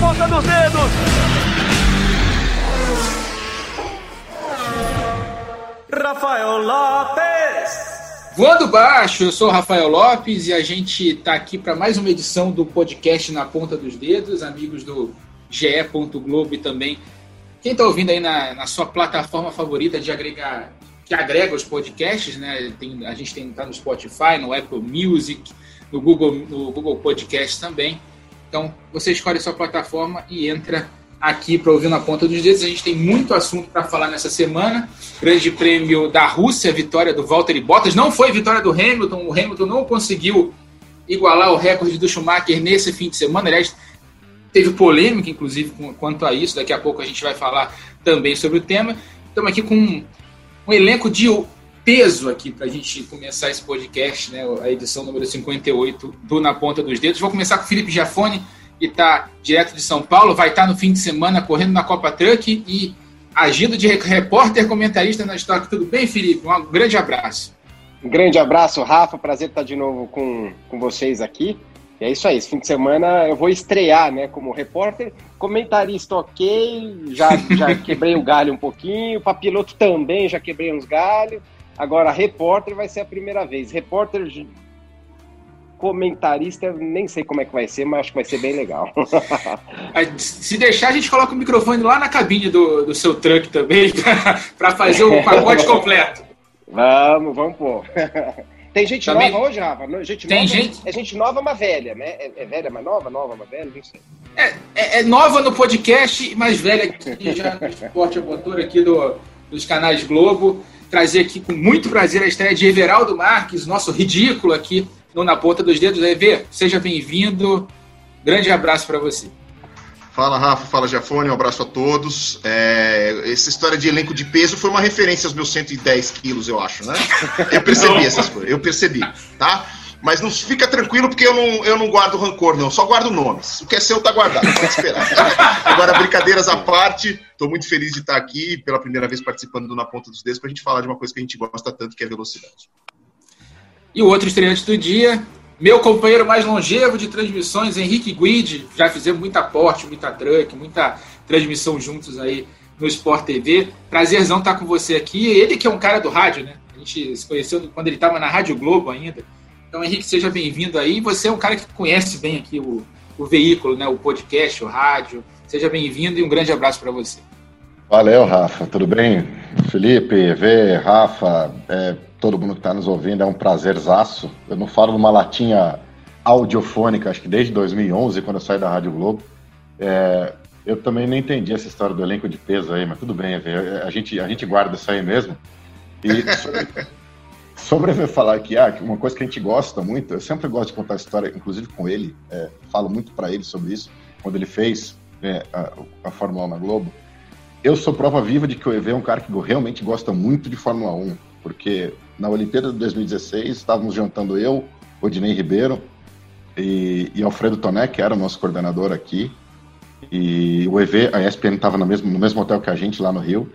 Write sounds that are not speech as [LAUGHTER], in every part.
ponta dos dedos. Rafael Lopes. Voando baixo, eu sou o Rafael Lopes e a gente está aqui para mais uma edição do podcast Na Ponta dos Dedos, amigos do GE. Globo e também quem está ouvindo aí na, na, sua plataforma favorita de agregar, que agrega os podcasts, né? Tem, a gente tem tá no Spotify, no Apple Music, no Google, no Google Podcast também. Então você escolhe sua plataforma e entra aqui para ouvir na ponta dos dedos. A gente tem muito assunto para falar nessa semana. Grande Prêmio da Rússia, vitória do Valtteri Bottas. Não foi vitória do Hamilton. O Hamilton não conseguiu igualar o recorde do Schumacher nesse fim de semana. Aliás, teve polêmica, inclusive, quanto a isso. Daqui a pouco a gente vai falar também sobre o tema. Estamos aqui com um elenco de peso aqui para a gente começar esse podcast, né? a edição número 58 do Na Ponta dos Dedos. Vou começar com o Felipe Giafone que está direto de São Paulo, vai estar tá no fim de semana correndo na Copa Truck e agindo de repórter comentarista na história. Tudo bem, Felipe? Um grande abraço. Um grande abraço, Rafa. Prazer estar de novo com, com vocês aqui. E é isso aí, esse fim de semana eu vou estrear, né, como repórter, comentarista ok, já, já [LAUGHS] quebrei o galho um pouquinho, para piloto também já quebrei uns galhos, agora repórter vai ser a primeira vez. Repórter comentarista, nem sei como é que vai ser, mas acho que vai ser bem legal. [LAUGHS] Se deixar, a gente coloca o microfone lá na cabine do, do seu truck também, [LAUGHS] para fazer o pacote completo. Vamos, vamos pôr. [LAUGHS] Tem gente também... nova hoje, Rafa? Gente Tem nova, gente... É gente nova, mas velha, né? É, é velha, mas nova, nova, mas velha, não sei. É, é, é nova no podcast, mais velha aqui já no esporte a motor aqui do, dos canais Globo. Trazer aqui com muito prazer a estreia de Everaldo Marques, nosso ridículo aqui no Na Ponta dos Dedos. EV, seja bem-vindo. Grande abraço para você. Fala, Rafa. Fala, Jafone. Um abraço a todos. É, essa história de elenco de peso foi uma referência aos meus 110 quilos, eu acho, né? Eu percebi essas coisas. Eu percebi, tá? Mas não fica tranquilo porque eu não, eu não guardo rancor, não. Só guardo nomes. O que é seu tá guardado, pode esperar. [LAUGHS] Agora, brincadeiras à parte, estou muito feliz de estar aqui pela primeira vez participando do Na Ponta dos Dedos para a gente falar de uma coisa que a gente gosta tanto, que é velocidade. E o outro estreante do dia, meu companheiro mais longevo de transmissões, Henrique Guide. Já fizemos muita porte, muita truck, muita transmissão juntos aí no Sport TV. Prazerzão estar com você aqui. Ele que é um cara do rádio, né? A gente se conheceu quando ele estava na Rádio Globo ainda. Então, Henrique, seja bem-vindo aí. Você é um cara que conhece bem aqui o, o veículo, né? O podcast, o rádio. Seja bem-vindo e um grande abraço para você. Valeu, Rafa. Tudo bem? Felipe, V, Rafa, é, todo mundo que está nos ouvindo, é um prazerzaço. Eu não falo numa latinha audiofônica, acho que desde 2011, quando eu saí da Rádio Globo. É, eu também não entendi essa história do elenco de peso aí, mas tudo bem, a gente, a gente guarda isso aí mesmo. E sobre, sobre falar aqui, ah, uma coisa que a gente gosta muito, eu sempre gosto de contar a história, inclusive com ele, é, falo muito para ele sobre isso, quando ele fez é, a, a Fórmula 1 na Globo. Eu sou prova viva de que o EV é um cara que realmente gosta muito de Fórmula 1, porque na Olimpíada de 2016 estávamos jantando eu, Odinei Ribeiro e, e, Alfredo Toné, que era o nosso coordenador aqui, e o EV, a ESPN estava no mesmo, no mesmo hotel que a gente lá no Rio.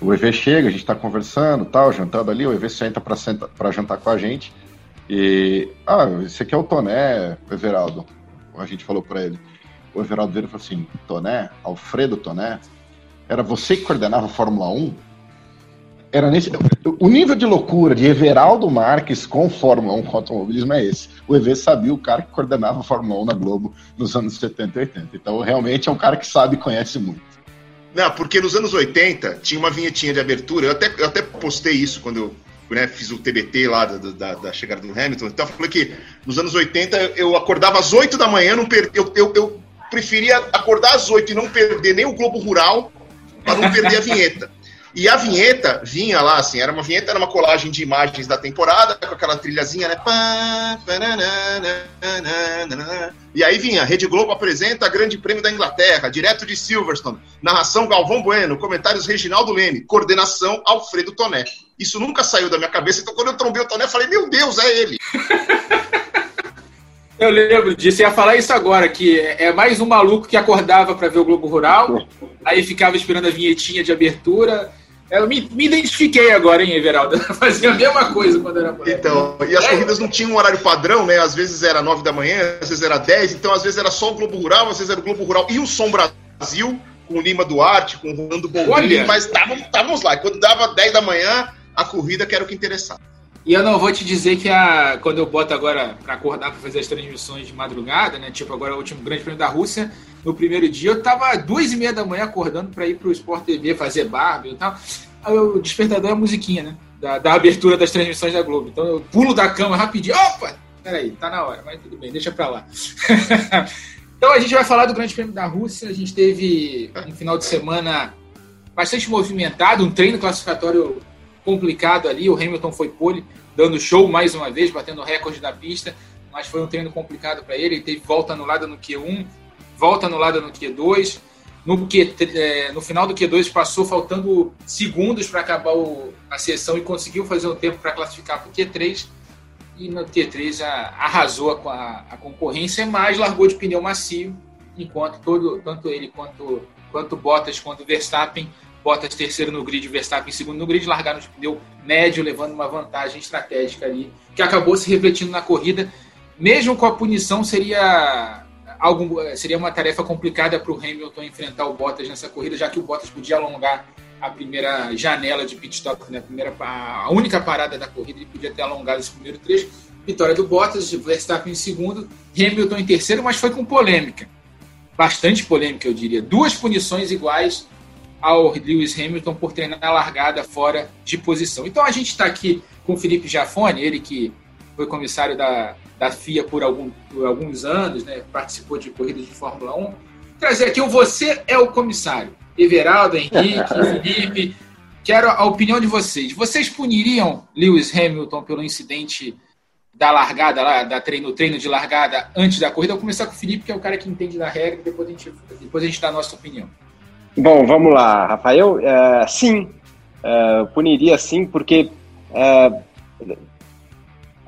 O EV chega, a gente está conversando, tal, jantando ali, o EV senta para jantar com a gente. E, ah, esse aqui é o Toné, Everaldo. A gente falou para ele. O Everaldo veio e falou assim: Toné, Alfredo Toné, era você que coordenava a Fórmula 1? Era nesse, o nível de loucura de Everaldo Marques com Fórmula 1 com automobilismo é esse. O EV sabia o cara que coordenava a Fórmula 1 na Globo nos anos 70 e 80. Então, realmente é um cara que sabe e conhece muito. Não, porque nos anos 80 tinha uma vinhetinha de abertura. Eu até, eu até postei isso quando eu né, fiz o TBT lá da, da, da, chegada do Hamilton. Então, falei que nos anos 80 eu acordava às 8 da manhã, não per... eu, eu, eu preferia acordar às 8 e não perder nem o Globo Rural para não perder a vinheta. E a vinheta vinha lá, assim, era uma vinheta, era uma colagem de imagens da temporada, com aquela trilhazinha, né? E aí vinha, Rede Globo apresenta Grande Prêmio da Inglaterra, direto de Silverstone, narração Galvão Bueno, comentários Reginaldo Leme, coordenação Alfredo Toné. Isso nunca saiu da minha cabeça, então quando eu trombei o Toné, eu falei, meu Deus, é ele! [LAUGHS] Eu lembro disso, ia falar isso agora, que é mais um maluco que acordava para ver o Globo Rural, aí ficava esperando a vinhetinha de abertura, Eu me, me identifiquei agora, hein, Everaldo? Fazia a mesma coisa quando era moleque. Então, e as é. corridas não tinham um horário padrão, né? Às vezes era 9 da manhã, às vezes era 10, então às vezes era só o Globo Rural, às vezes era o Globo Rural e o Som Brasil, com o Lima Duarte, com o Rolando Boldrini, mas estávamos lá. Quando dava 10 da manhã, a corrida que era o que interessava. E eu não vou te dizer que a, quando eu boto agora para acordar para fazer as transmissões de madrugada, né? Tipo agora o último Grande Prêmio da Rússia, no primeiro dia eu tava duas e meia da manhã acordando para ir pro Sport TV fazer barba e tal. O despertador é a musiquinha, né? Da, da, abertura das transmissões da Globo. Então eu pulo da cama rapidinho. Opa! Peraí, tá na hora, mas tudo bem, deixa pra lá. [LAUGHS] então a gente vai falar do Grande Prêmio da Rússia. A gente teve um final de semana bastante movimentado, um treino classificatório complicado ali. O Hamilton foi pole, dando show mais uma vez, batendo recorde da pista, mas foi um treino complicado para ele. Ele teve volta anulada no Q1, volta anulada no Q2. No, Q, é, no final do Q2 passou faltando segundos para acabar o, a sessão e conseguiu fazer um tempo para classificar para o Q3. E no Q3 a, arrasou a, a, a, concorrência, mas largou de pneu macio, enquanto todo, tanto ele quanto, quanto Bottas quanto Verstappen Bottas terceiro no grid, Verstappen segundo no grid, largaram de pneu médio, levando uma vantagem estratégica ali, que acabou se refletindo na corrida. Mesmo com a punição, seria algo, seria uma tarefa complicada para o Hamilton enfrentar o Bottas nessa corrida, já que o Bottas podia alongar a primeira janela de pit stop, né? a, primeira, a única parada da corrida, ele podia ter alongado esse primeiro trecho. Vitória do Bottas, Verstappen em segundo, Hamilton em terceiro, mas foi com polêmica. Bastante polêmica, eu diria. Duas punições iguais ao Lewis Hamilton por treinar a largada fora de posição. Então a gente está aqui com o Felipe Jafone, ele que foi comissário da, da FIA por, algum, por alguns anos, né, participou de corridas de Fórmula 1. Trazer aqui o Você é o Comissário. Everaldo, Henrique, [LAUGHS] Felipe, quero a opinião de vocês. Vocês puniriam Lewis Hamilton pelo incidente da largada lá, da treino, treino de largada antes da corrida? Eu vou começar com o Felipe, que é o cara que entende da regra, e depois a gente, depois a gente dá a nossa opinião. Bom, vamos lá, Rafael. Uh, sim, uh, puniria sim, porque uh,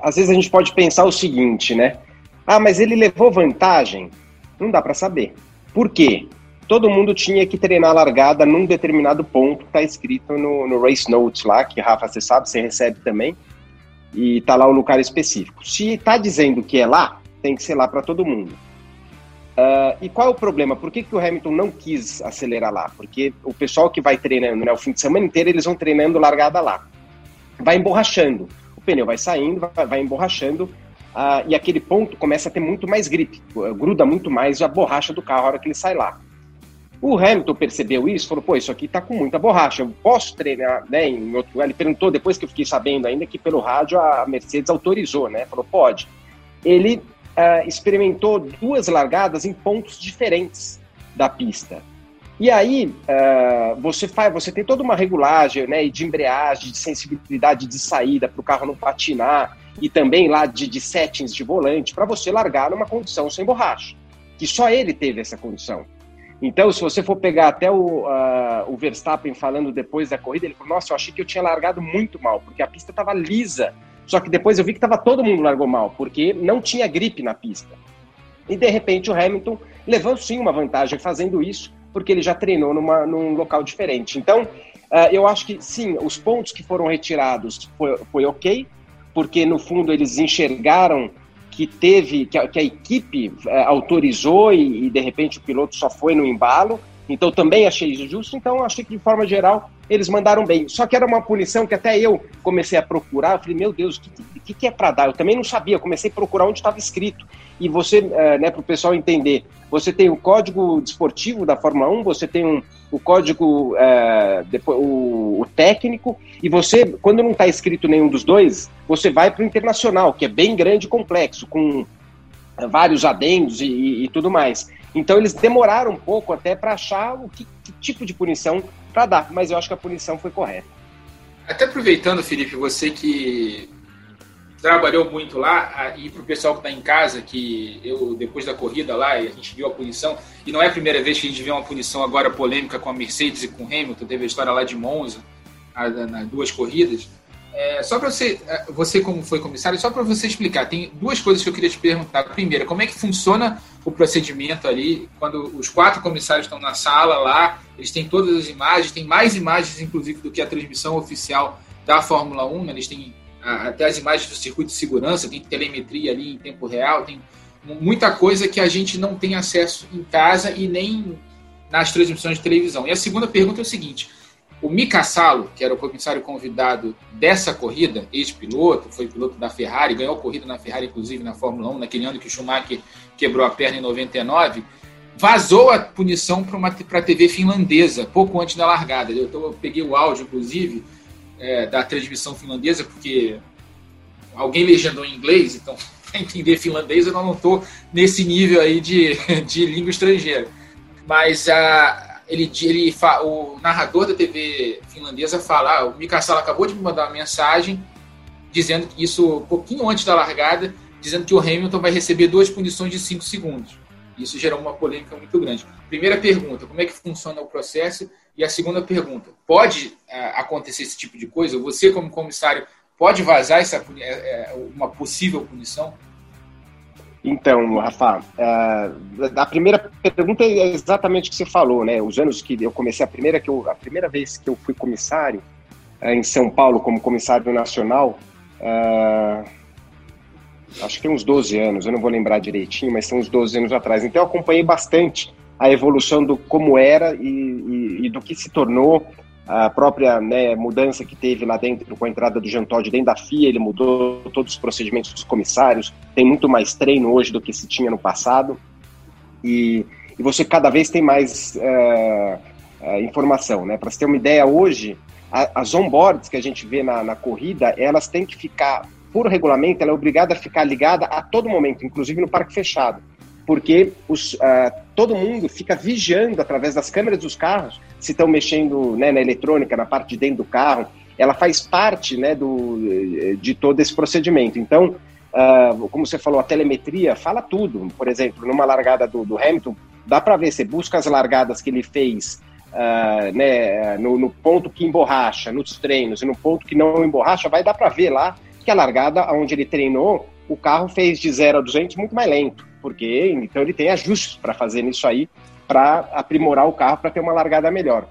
às vezes a gente pode pensar o seguinte, né? Ah, mas ele levou vantagem? Não dá para saber. Por quê? Todo mundo tinha que treinar a largada num determinado ponto que está escrito no, no, Race Notes lá, que Rafa, você sabe, você recebe também, e tá lá o lugar específico. Se está dizendo que é lá, tem que ser lá para todo mundo. Uh, e qual é o problema? Por que, que o Hamilton não quis acelerar lá? Porque o pessoal que vai treinando, né, o fim de semana inteiro, eles vão treinando largada lá. Vai emborrachando. O pneu vai saindo, vai, vai emborrachando, uh, e aquele ponto começa a ter muito mais gripe, gruda muito mais a borracha do carro a hora que ele sai lá. O Hamilton percebeu isso, falou, pô, isso aqui tá com muita borracha, eu posso treinar, né, em outro lugar. Ele perguntou, depois que eu fiquei sabendo ainda, que pelo rádio a Mercedes autorizou, né, falou, pode. Ele uh, experimentou duas largadas em pontos diferentes da pista. E aí uh, você faz, você tem toda uma regulagem, né, de embreagem, de sensibilidade de saída para o carro não patinar e também lá de, de settings de volante para você largar numa condição sem borracha, que só ele teve essa condição. Então, se você for pegar até o, uh, o Verstappen falando depois da corrida, ele falou: Nossa, eu achei que eu tinha largado muito mal, porque a pista estava lisa só que depois eu vi que tava todo mundo largou mal, porque não tinha gripe na pista. E de repente o Hamilton levou sim uma vantagem fazendo isso, porque ele já treinou numa, num local diferente. Então, uh, eu acho que sim, os pontos que foram retirados foi, foi ok, porque no fundo eles enxergaram que teve, que a, que a equipe uh, autorizou e, e de repente o piloto só foi no embalo. Então também achei isso justo. Então achei que de forma geral eles mandaram bem. Só que era uma punição que até eu comecei a procurar. Eu falei, meu Deus, o que, que, que, é para dar? Eu também não sabia. Eu comecei a procurar onde estava escrito. E você, uh, né, para o pessoal entender, você tem o código desportivo da Fórmula 1, você tem um, o código, uh, depois, o, o, técnico, e você, quando não está escrito nenhum dos dois, você vai para o internacional, que é bem grande e complexo, com vários adendos e, e, e tudo mais. Então eles demoraram um pouco até para achar o que, que, tipo de punição para dar, mas eu acho que a punição foi correta. Até aproveitando, Felipe, você que trabalhou muito lá, e para o pessoal que está em casa, que eu, depois da corrida lá, a gente viu a punição, e não é a primeira vez que a gente vê uma punição agora polêmica com a Mercedes e com o Hamilton, teve a história lá de Monza, nas duas corridas. É, só para você, é, você como foi comissário, só para você explicar, tem duas coisas que eu queria te perguntar. Primeiro, como é que funciona o procedimento ali quando os quatro comissários estão na sala lá, eles têm todas as imagens, tem mais imagens inclusive do que a transmissão oficial da Fórmula 1, né? eles têm até as imagens do circuito de segurança, tem telemetria ali em tempo real, tem muita coisa que a gente não tem acesso em casa e nem nas transmissões de televisão. E a segunda pergunta é o seguinte: o Mika Salo, que era o comissário convidado dessa corrida, ex-piloto, foi piloto da Ferrari, ganhou a corrida na Ferrari, inclusive na Fórmula 1, naquele ano que o Schumacher quebrou a perna em 99, vazou a punição para a TV finlandesa, pouco antes da largada. Eu, eu peguei o áudio, inclusive, é, da transmissão finlandesa, porque alguém legendou em inglês, então, [LAUGHS] para entender finlandês, eu não estou nesse nível aí de, [LAUGHS] de língua estrangeira. Mas a ele, ele o narrador da TV finlandesa fala, ah, o Mika Sala acabou de me mandar uma mensagem dizendo que isso, um pouquinho antes da largada, dizendo que o Hamilton vai receber duas punições de 5 segundos. Isso gerou uma polêmica muito grande. Primeira pergunta, como é que funciona o processo? E a segunda pergunta, pode é, acontecer esse tipo de coisa? Você, como comissário, pode vazar essa, é, uma possível punição? Então, Rafa, uh, a primeira pergunta é exatamente o que você falou, né? Os anos que eu comecei, a primeira, que eu, a primeira vez que eu fui comissário uh, em São Paulo, como comissário nacional, uh, acho que tem uns 12 anos, eu não vou lembrar direitinho, mas são uns 12 anos atrás. Então, eu acompanhei bastante a evolução do como era e, e, e do que se tornou a própria né, mudança que teve lá dentro com a entrada do Jean Todt dentro da FIA, ele mudou todos os procedimentos dos comissários, tem muito mais treino hoje do que se tinha no passado, e, e você cada vez tem mais uh, uh, informação. Né? Para você ter uma ideia, hoje, a, as onboards que a gente vê na, na corrida, elas têm que ficar, por regulamento, ela é obrigada a ficar ligada a todo momento, inclusive no parque fechado porque os, uh, todo mundo fica vigiando através das câmeras dos carros se estão mexendo né, na eletrônica, na parte de dentro do carro. Ela faz parte né, do, de todo esse procedimento. Então, uh, como você falou, a telemetria fala tudo. Por exemplo, numa largada do, do Hamilton, dá para ver, você busca as largadas que ele fez uh, né, no, no, ponto que emborracha, nos treinos, e no ponto que não emborracha, vai dar para ver lá que a largada onde ele treinou, o carro fez de 0 a 200 muito mais lento porque então ele tem ajustes para fazer nisso aí, para aprimorar o carro, para ter uma largada melhor.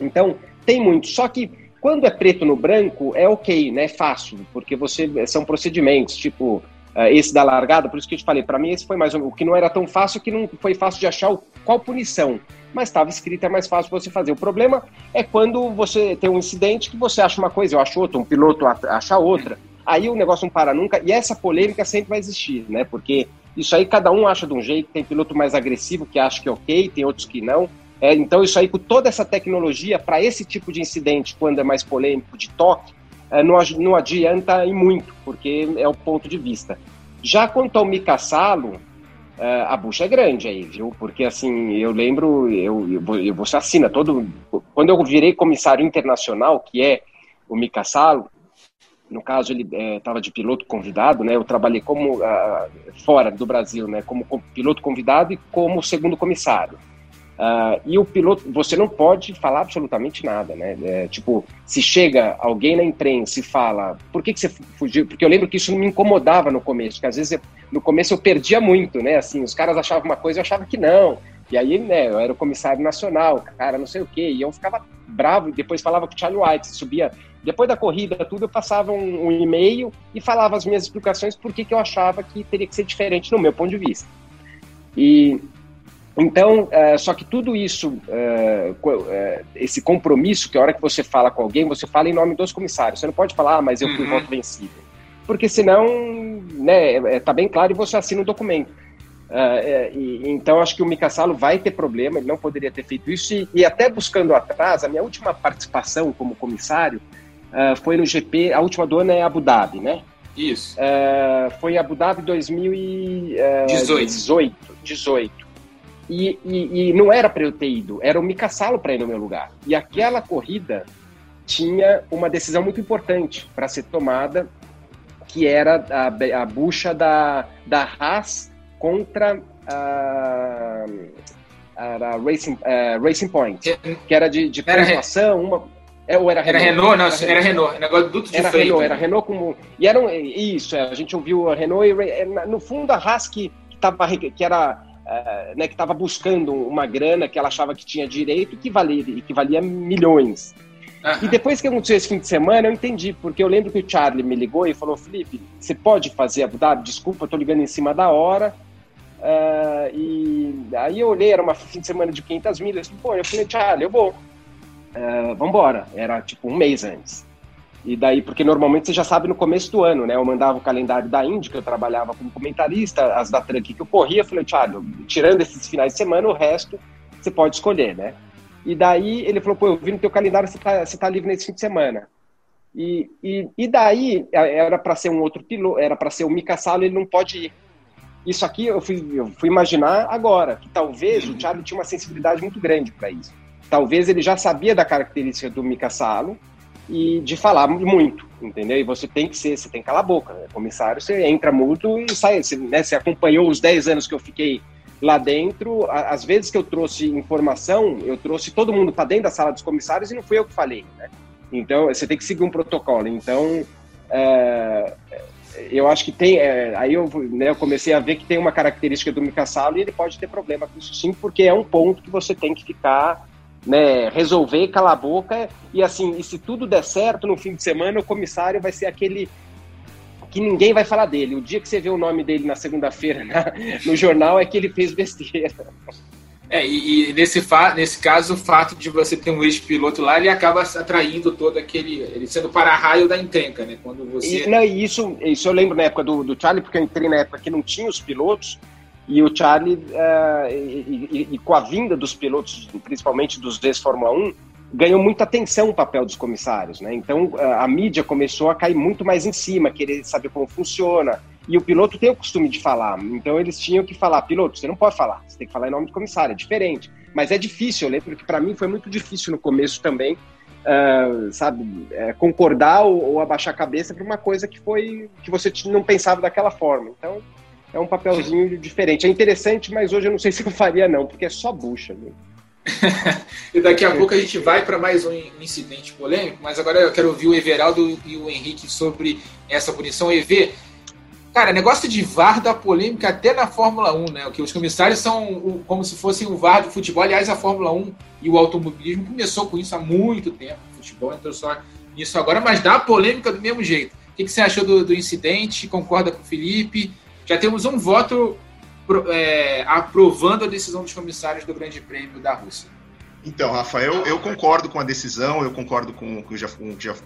Então, tem muito. Só que quando é preto no branco, é ok, né? É fácil, porque você são procedimentos, tipo uh, esse da largada, por isso que eu te falei, para mim esse foi mais o que não era tão fácil, que não foi fácil de achar o, qual punição, mas estava escrito, é mais fácil você fazer. O problema é quando você tem um incidente que você acha uma coisa, eu acho outra, um piloto acha outra, aí o negócio não para nunca, e essa polêmica sempre vai existir, né? Porque isso aí cada um acha de um jeito, tem piloto mais agressivo que acha que é ok, tem outros que não. É, então isso aí com toda essa tecnologia, para esse tipo de incidente, quando é mais polêmico, de toque, é, não, não adianta em muito, porque é o ponto de vista. Já quanto ao Mika Salo, é, a bucha é grande aí, viu? Porque assim, eu lembro, eu, eu, você assina todo. Quando eu virei comissário internacional, que é o Mika Salo, no caso ele estava é, de piloto convidado, né? Eu trabalhei como uh, fora do Brasil, né? Como, piloto convidado e como segundo comissário. Uh, e o piloto, você não pode falar absolutamente nada, né? É, tipo, se chega alguém na imprensa e fala, por que, que você fugiu? Porque eu lembro que isso me incomodava no começo, que às vezes eu, no começo eu perdia muito, né? Assim, os caras achavam uma coisa, eu achava que não. E aí, né, eu era o comissário nacional, cara, não sei o quê, e eu ficava bravo, e depois falava com o Charlie White, subia depois da corrida, tudo, eu passava um, um e-mail e falava as minhas explicações por que eu achava que teria que ser diferente no meu ponto de vista. E então, é, só que tudo isso, é, é, esse compromisso, que a hora que você fala com alguém, você fala em nome dos comissários. Você não pode falar, ah, mas eu fui uhum. voto vencido. Porque senão, né, tá bem claro e você assina o documento. E, então, acho que o Mika Salo vai ter problema, ele não poderia ter feito isso. E, e até buscando atrás, a minha última participação como comissário uh, foi no GP, a última do ano é Abu Dhabi, né? Isso. Uh, foi Abu Dhabi 2018. 18. E, e, e não era para eu ter ido, era o Mika Salo para ir no meu lugar. E aquela corrida tinha uma decisão muito importante para ser tomada, que era a, a bucha da, da Haas contra a, a Racing, uh, Racing Point, que era de, de pontuação, uma É, ou era Renault? Era Renault, não, era, era Renault. Negócio duto de era freio. Renault, era Renault como. E eram. Isso, é, a gente ouviu a Renault e é, no fundo a Haas que, que, tava, que era. Né, que estava buscando uma grana que ela achava que tinha direito que valia, que valia milhões. Uhum. E depois que aconteceu esse fim de semana, eu entendi, porque eu lembro que o Charlie me ligou e falou: Felipe, você pode fazer Abu Dhabi? Desculpa, eu tô ligando em cima da hora. Uh, e aí eu olhei, era uma fim de semana de 500 milhas. Pô, eu falei, Charlie, eu vou. Uh, vambora. Era tipo um mês antes. E daí, porque normalmente você já sabe no começo do ano, né? Eu mandava o calendário da Indy, que eu trabalhava como comentarista, as da Truck que eu corria. Eu falei, Thiago, tirando esses finais de semana, o resto você pode escolher, né? E daí ele falou, pô, eu vi no teu calendário, você tá, você tá livre nesse fim de semana. E, e, e daí era para ser um outro piloto, era para ser o Mika Salo, ele não pode ir. Isso aqui eu fui, eu fui imaginar agora, que talvez o Thiago tinha uma sensibilidade muito grande para isso. Talvez ele já sabia da característica do Mika Salo e de falar muito, entendeu? E você tem que ser, você tem que calar a boca, né? Comissário, você entra muito e sai. Você, né, você acompanhou os 10 anos que eu fiquei lá dentro, às vezes que eu trouxe informação, eu trouxe todo mundo para dentro da sala dos comissários e não fui eu que falei, né? Então, você tem que seguir um protocolo. Então, é, eu acho que tem. É, aí eu, né, eu comecei a ver que tem uma característica do Mika Salo e ele pode ter problema com isso sim, porque é um ponto que você tem que ficar, né, resolver, calar a boca. E assim, e se tudo der certo, no fim de semana, o comissário vai ser aquele que ninguém vai falar dele. O dia que você vê o nome dele na segunda-feira [LAUGHS] no jornal é que ele fez besteira. É, e, e, nesse, fa nesse caso, o fato de você ter um ex-piloto lá, ele acaba atraindo todo aquele. ele sendo para-raio da encrenca, né? Quando você. E, não, isso, isso eu lembro na época do, do Charlie, porque eu entrei na época que não tinha os pilotos, e o Charlie, uh, e, e, e, com a vinda dos pilotos, principalmente dos ex-Fórmula 1, ganhou muita atenção o papel dos comissários, né? Então a, mídia começou a cair muito mais em cima, querer saber como funciona e o piloto tem o costume de falar. Então eles tinham que falar, piloto, você não pode falar, você tem que falar em nome do comissário, é diferente. Mas é difícil, eu lembro que para mim foi muito difícil no começo também, uh, sabe, é, concordar ou, ou, abaixar a cabeça para uma coisa que foi que você não pensava daquela forma. Então é um papelzinho diferente. É interessante, mas hoje eu não sei se eu [LAUGHS] faria não, porque é só bucha. Né? E daqui a pouco a gente vai para mais um incidente polêmico, mas agora eu quero ouvir o Everaldo e o Henrique sobre essa punição. EV, Cara, negócio de VAR da polêmica até na Fórmula 1, né? Que os comissários são como se fossem o VAR do futebol. Aliás, a Fórmula 1 e o automobilismo começou com isso há muito tempo. O futebol entrou só nisso agora, mas dá polêmica do mesmo jeito. O que, você achou do, do, incidente? Concorda com o Felipe? Já temos um voto é, aprovando a decisão dos comissários do Grande Prêmio da Rússia. Então, Rafael, eu concordo com a decisão, eu concordo com o que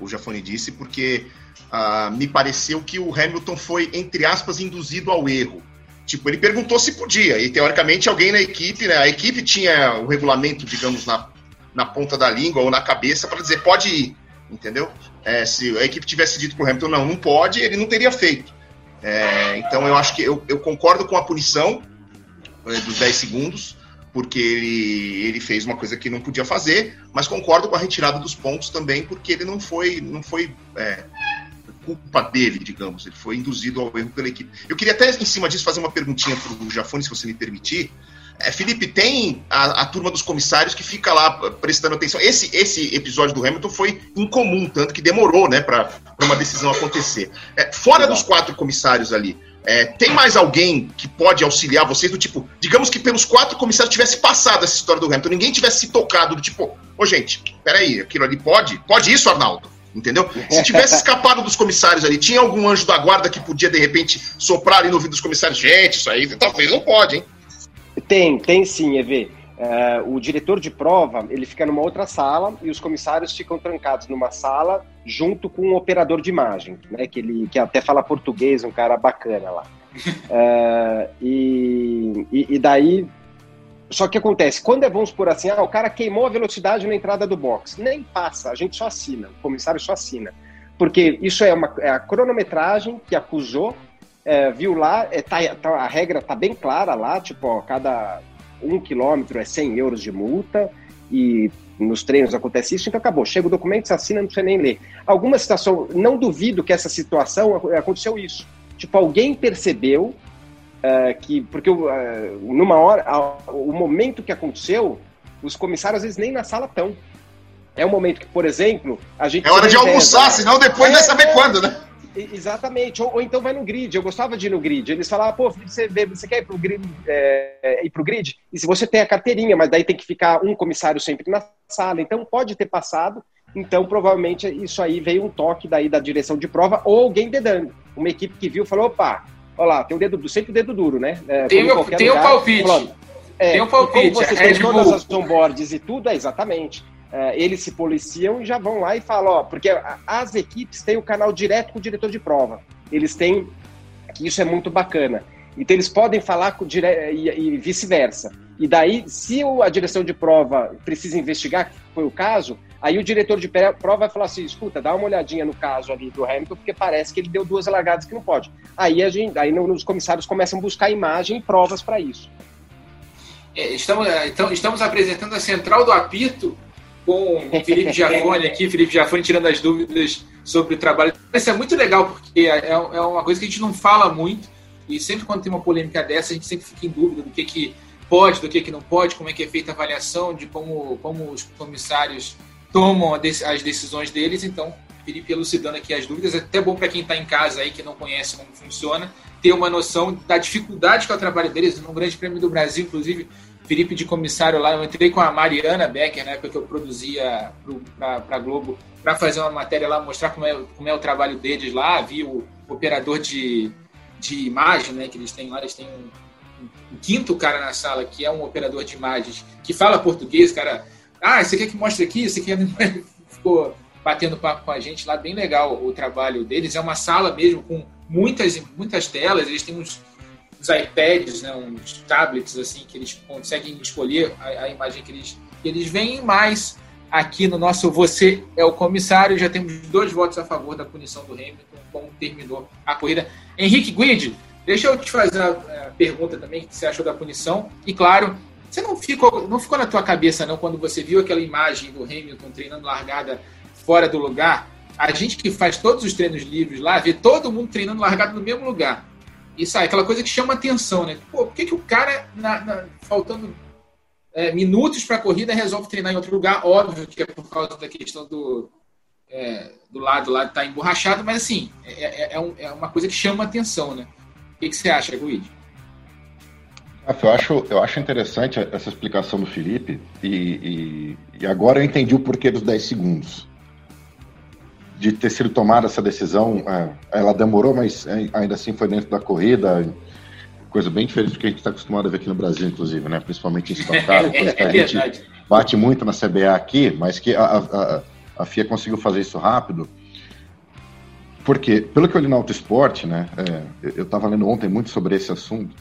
o Jafone disse, porque uh, me pareceu que o Hamilton foi, entre aspas, induzido ao erro. Tipo, ele perguntou se podia, e teoricamente alguém na equipe, né? A equipe tinha o regulamento, digamos, na, na ponta da língua ou na cabeça para dizer pode ir, entendeu? É, se a equipe tivesse dito pro Hamilton não, não pode, ele não teria feito. É, então eu acho que eu, eu concordo com a punição é, dos 10 segundos porque ele, ele fez uma coisa que não podia fazer, mas concordo com a retirada dos pontos também, porque ele não foi, não foi é, culpa dele, digamos, ele foi induzido ao erro pela equipe. Eu queria até, em cima disso, fazer uma perguntinha para o Jafone, se você me permitir. É, Felipe, tem a, a, turma dos comissários que fica lá prestando atenção. Esse, esse episódio do Hamilton foi incomum, tanto que demorou né, para uma decisão acontecer. É, fora dos quatro comissários ali, é, tem mais alguém que pode auxiliar vocês do tipo, digamos que pelos quatro comissários tivesse passado essa história do Hamilton, ninguém tivesse se tocado do tipo, ô oh, gente, peraí, aquilo ali pode? Pode isso, Arnaldo? Entendeu? Se tivesse [LAUGHS] escapado dos comissários ali, tinha algum anjo da guarda que podia de repente soprar ali no ouvido dos comissários? Gente, isso aí talvez não pode, hein? Tem, tem sim, EV. Uh, o diretor de prova ele fica numa outra sala e os comissários ficam trancados numa sala junto com um operador de imagem, né, que ele que até fala português, um cara bacana lá. uh, [LAUGHS] e, e, e, daí, só que acontece, quando é, vamos por assim, ah, o cara queimou a velocidade na entrada do box, nem passa, a gente só assina, o comissário só assina, porque isso é, uma, é a cronometragem que acusou, é, viu lá, é, tá, tá, a regra tá bem clara lá, tipo, ó, cada um quilômetro é 100 euros de multa e nos treinos acontece isso, então acabou. Chega o documento, você assina, não precisa nem ler. Alguma situação, não duvido que essa situação aconteceu isso. Tipo, alguém percebeu uh, que, porque uh, numa hora, uh, o momento que aconteceu, os comissários às vezes nem na sala estão. É um momento que, por exemplo, a gente. É hora de almoçar, senão depois é, vai saber é, quando, né? Exatamente, ou, ou, então vai no grid. Eu gostava de ir no grid. Eles falavam, pô, você, você quer ir pro, grid, é, ir pro grid? E se você tem a carteirinha, mas daí tem que ficar um comissário sempre na sala. Então pode ter passado. Então provavelmente isso aí veio um toque daí da direção de prova ou alguém dedando. Uma equipe que viu falou, opa, olha lá, tem o dedo, sempre o dedo duro, né? É, tem o, tem lugar, o palpite. Falou, é, tem o palpite. Como você é tem todas as onboards e tudo, é exatamente eles se policiam e já vão lá e falam, ó, porque as equipes têm o canal direto com o diretor de prova. Eles têm, isso é muito bacana. Então eles podem falar com dire... e, e vice-versa. E daí, se a direção de prova precisa investigar, que foi o caso, aí o diretor de prova vai falar assim: escuta, dá uma olhadinha no caso ali do Hamilton, porque parece que ele deu duas largadas que não pode. Aí a gente, aí os comissários começam a buscar imagem e provas para isso. É, estamos, então, estamos apresentando a central do apito com o Felipe Giafone aqui, Felipe Giafone tirando as dúvidas sobre o trabalho. Isso é muito legal, porque é, é uma coisa que a gente não fala muito, e sempre quando tem uma polêmica dessa, a gente sempre fica em dúvida do que, que pode, do que, que não pode, como é que é feita a avaliação, de como, como os comissários tomam as decisões deles. Então, Felipe elucidando aqui as dúvidas, é até bom para quem está em casa aí, que não conhece como funciona, ter uma noção da dificuldade que é o trabalho deles. No Grande Prêmio do Brasil, inclusive, Felipe de comissário lá, eu entrei com a Mariana Becker, na época que eu produzia para a Globo, para fazer uma matéria lá, mostrar como é, como é o trabalho deles lá, vi o operador de, de imagem, né, que eles têm lá, eles têm um, um, quinto cara na sala, que é um operador de imagens, que fala português, cara, ah, você quer que mostre aqui? Você quer... [LAUGHS] Ficou batendo papo com a gente lá, bem legal o trabalho deles, é uma sala mesmo com muitas, muitas telas, eles têm uns uns iPads, né, uns tablets assim que eles conseguem escolher a, a imagem que eles, que eles veem, mas aqui no nosso Você é o Comissário já temos dois votos a favor da punição do Hamilton, como terminou a corrida. Henrique Guide, deixa eu te fazer a, pergunta também, que você achou da punição? E claro, você não ficou, não ficou na tua cabeça não quando você viu aquela imagem do Hamilton treinando largada fora do lugar? A gente que faz todos os treinos livres lá, vê todo mundo treinando largado no mesmo lugar. E sai aquela coisa que chama atenção, né? Pô, por que, que o cara, na, na, faltando é, minutos para a corrida, resolve treinar em outro lugar? Óbvio que é por causa da questão do, é, do lado lá tá emborrachado, mas assim, é, é, é, um, é, uma coisa que chama atenção, né? O que, que você acha, Guide? Eu acho, eu acho interessante essa explicação do Felipe, e, e, e agora eu entendi o porquê dos 10 segundos de ter sido tomada essa decisão, é, ela demorou, mas é, ainda assim foi dentro da corrida, coisa bem diferente do que a gente está acostumado a ver aqui no Brasil, inclusive, né? Principalmente em Stock Car, [LAUGHS] coisa que a é gente bate muito na CBA aqui, mas que a, a, a FIA conseguiu fazer isso rápido. Porque, pelo que eu li no Autosport, né? É, eu estava lendo ontem muito sobre esse assunto.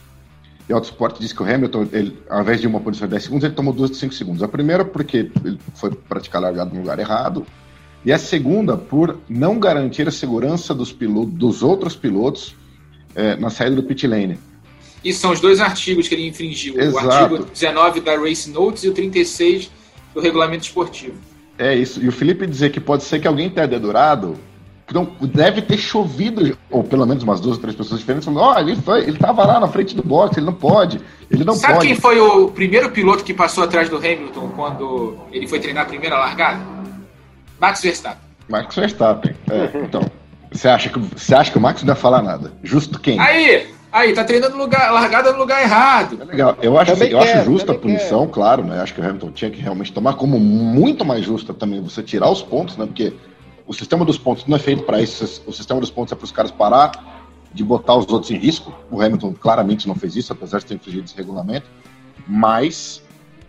E o Autosport disse que o Hamilton, ele, ao invés de uma posição de 10 segundos, ele tomou duas de 5 segundos. A primeira, porque ele foi praticar largado no lugar errado e a segunda por não garantir a segurança dos, pilotos, dos outros pilotos é, na saída do pit lane. E são os dois artigos que ele infringiu: Exato. o artigo 19 da Race Notes e o 36 do regulamento esportivo. É isso. E o Felipe dizer que pode ser que alguém tenha dedurado, não deve ter chovido, ou pelo menos umas duas ou três pessoas diferentes, falando: ó, oh, ele, foi, ele tava lá na frente do box, ele não pode, ele não Sabe pode. quem foi o primeiro piloto que passou atrás do Hamilton quando ele foi treinar a primeira largada? Max Verstappen. Max Verstappen. É, então, você acha, que, você acha que o Max não vai falar nada? Justo quem? Aí, aí, tá treinando lugar, largada no lugar errado. É legal. Eu acho, eu acho justa a punição, quer. claro, né? Acho que o Hamilton tinha que realmente tomar como muito mais justa também você tirar os pontos, né? Porque o sistema dos pontos não é feito para isso. O sistema dos pontos é para os caras parar de botar os outros em risco. O Hamilton claramente não fez isso, apesar de ter infringido esse regulamento. Mas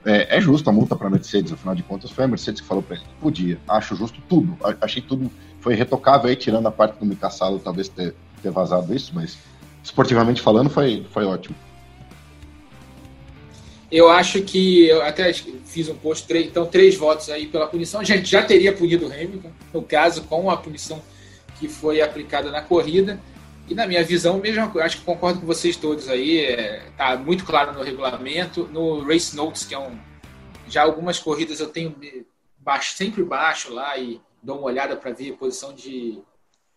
é, é justo a multa para a Mercedes, afinal de contas, foi a Mercedes que falou para ele que podia. Acho justo tudo. Achei tudo. Foi retocável aí, tirando a parte do Mika Salo, talvez ter, ter vazado isso, mas esportivamente falando, foi, foi ótimo. Eu acho que eu até fiz um post, três, então três votos aí pela punição. A gente já teria punido o Hamilton, no caso, com a punição que foi aplicada na corrida. E na minha visão, mesmo, acho que concordo com vocês todos aí, é, tá muito claro no regulamento, no Race Notes, que é um. Já algumas corridas eu tenho baixo, sempre baixo lá e dou uma olhada para ver posição de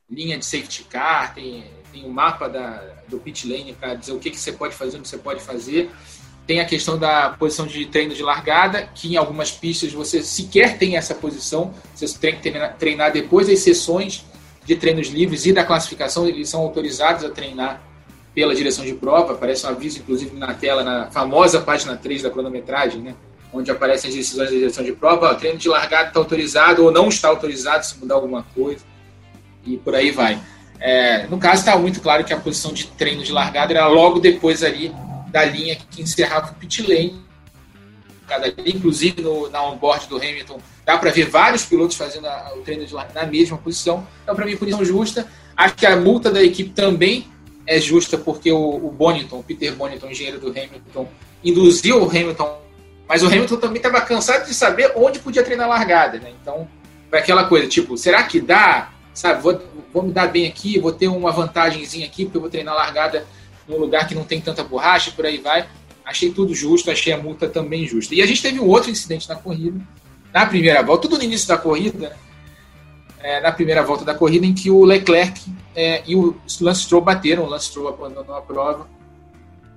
linha de safety car, tem, tem um mapa da, do pit lane para dizer o que, que você pode fazer, o que você pode fazer. tem a questão da posição de treino de largada, que em algumas pistas você sequer tem essa posição, você tem que treinar depois das sessões de treinos livres e da classificação, eles são autorizados a treinar pela direção de prova, aparece um aviso, inclusive, na tela, na famosa página 3 da cronometragem, né? onde aparecem as decisões da direção de prova, treino de largada está autorizado ou não está autorizado se mudar alguma coisa, e por aí vai. É, no caso, está muito claro que a posição de treino de largada era logo depois ali da linha que encerrava o pit lane. Inclusive, no, na onboard do Hamilton, dá para ver vários pilotos fazendo a, o treino de na mesma posição. Então, para mim, posição justa. Acho que a multa da equipe também é justa, porque o, o Bonington, o Peter Bonington, engenheiro do Hamilton, induziu o Hamilton mas o Hamilton também estava cansado de saber onde podia treinar largada, né? Então, foi aquela coisa, tipo, será que dá? Sabe, vou, vou me dar bem aqui, vou ter uma vantagemzinha aqui, porque eu vou treinar largada num lugar que não tem tanta borracha, por aí vai. Achei tudo justo, achei a multa também justa. E a gente teve um outro incidente na corrida, na primeira volta, tudo no início da corrida, é, na primeira volta da corrida, em que o Leclerc é, e o Lance Stroll bateram, o Lance Stroll abandonou a prova.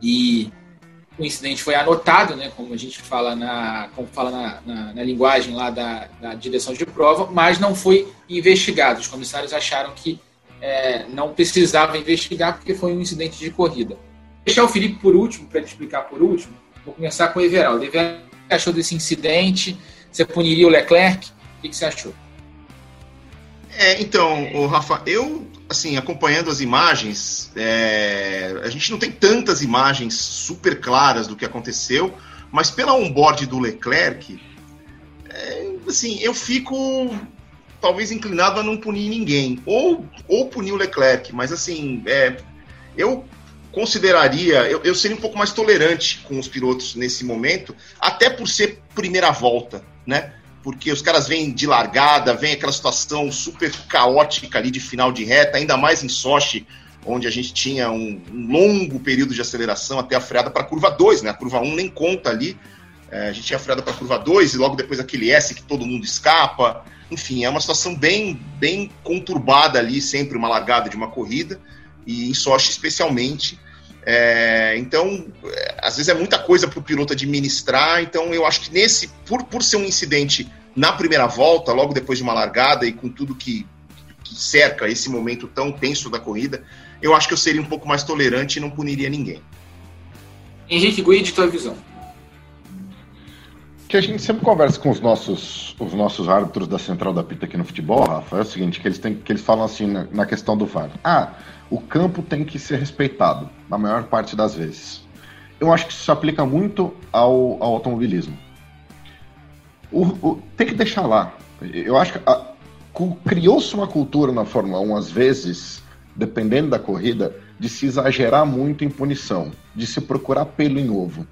E o incidente foi anotado, né, como a gente fala na, como fala na, na, na linguagem lá da, da, direção de prova, mas não foi investigado. Os comissários acharam que é, não precisava investigar porque foi um incidente de corrida. Deixar o Felipe por último, para ele explicar por último. Vou começar com o Everaldo. O achou desse incidente? Você puniria o Leclerc? O que, que você achou? É, então, o Rafa, eu assim, acompanhando as imagens, é, a gente não tem tantas imagens super claras do que aconteceu, mas pela onboard do Leclerc, é, assim, eu fico talvez inclinado a não punir ninguém, ou, ou punir o Leclerc, mas assim, é, eu consideraria, eu, eu seria um pouco mais tolerante com os pilotos nesse momento, até por ser primeira volta, né? porque os caras vêm de largada, vem aquela situação super caótica ali de final de reta, ainda mais em Sochi, onde a gente tinha um, um longo período de aceleração até a freada para a curva 2, né? A curva 1 nem conta ali. É, a gente tinha freada para a curva 2 e logo depois aquele S que todo mundo escapa. Enfim, é uma situação bem, bem conturbada ali, sempre uma largada de uma corrida, e em Sochi especialmente. É, então, é, às vezes é muita coisa para o piloto administrar. Então, eu acho que nesse, por, por ser um incidente na primeira volta, logo depois de uma largada e com tudo que, que cerca esse momento tão tenso da corrida, eu acho que eu seria um pouco mais tolerante e não puniria ninguém. Henrique Guide, tua visão. Que a gente sempre conversa com os nossos, os nossos árbitros da central da pita aqui no futebol, Rafa, é o seguinte, que eles, têm, que eles falam assim na, na questão do VAR. Ah, o campo tem que ser respeitado, na maior parte das vezes. Eu acho que isso se aplica muito ao, ao automobilismo. O, o, tem que deixar lá. Eu acho que criou-se uma cultura na Fórmula 1, às vezes, dependendo da corrida, de se exagerar muito em punição, de se procurar pelo em ovo.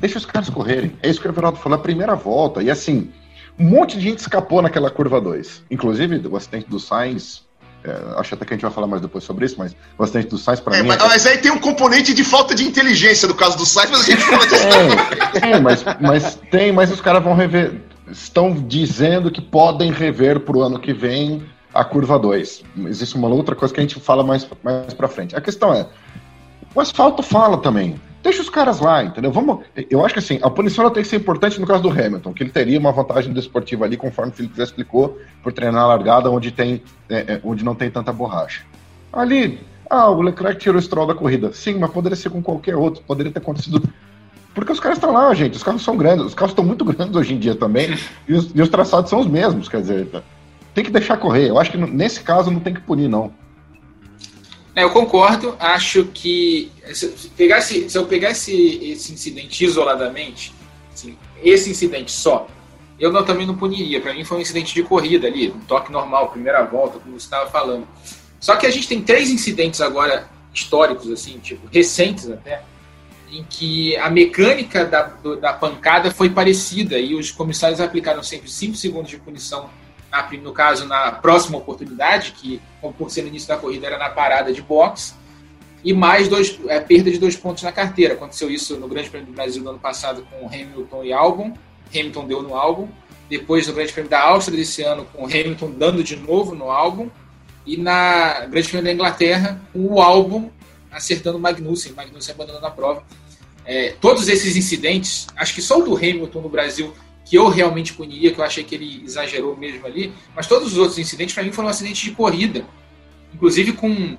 Deixa os caras correrem. É isso que o Everaldo falou, a primeira volta. E assim, um monte de gente escapou naquela curva 2. Inclusive, o assistente do Sainz é, acho até que a gente vai falar mais depois sobre isso, mas bastante do Sainz para é, mim. Mas, é... mas, aí tem um componente de falta de inteligência no caso do Sainz, mas a gente fala disso. Tem, mas, mas tem, mas os caras vão rever. Estão dizendo que podem rever para o ano que vem a curva 2. Existe uma outra coisa que a gente fala mais, mais para frente. A questão é: o asfalto fala também. Deixa os caras lá, entendeu? Vamos, eu acho que assim, a punição tem que ser importante no caso do Hamilton, que ele teria uma vantagem desportiva ali, conforme o Felipe já explicou, por treinar a largada onde, tem, é, é, onde não tem tanta borracha. Ali, ah, o Leclerc tirou o Stroll da corrida. Sim, mas poderia ser com qualquer outro, poderia ter acontecido. Porque os caras estão lá, gente, os carros são grandes, os carros estão muito grandes hoje em dia também, e os, e os traçados são os mesmos, quer dizer, tem que deixar correr. Eu acho que nesse caso não tem que punir, não. É, eu concordo, acho que se, pegasse, se eu pegasse esse incidente isoladamente, assim, esse incidente só, eu não, também não puniria. Para mim foi um incidente de corrida ali, um toque normal, primeira volta, como você estava falando. Só que a gente tem três incidentes agora históricos, assim, tipo, recentes até, em que a mecânica da, da pancada foi parecida e os comissários aplicaram sempre 5 segundos de punição na, no caso, na próxima oportunidade, que, por ser no início da corrida, era na parada de boxe, e mais dois, é, perda de dois pontos na carteira. Aconteceu isso no Grande Prêmio do Brasil do ano passado com Hamilton e Albon. Hamilton deu no Albon. Depois no Grande Prêmio da Áustria desse ano, com Hamilton dando de novo no Albon. E na Grande Prêmio da Inglaterra, com o Albon acertando Magnussen. Magnussen abandonando a prova. é, todos esses incidentes, acho que só o do Hamilton no Brasil que eu realmente puniria, que eu achei que ele exagerou mesmo ali, mas todos os outros incidentes para mim foram acidentes de corrida, inclusive com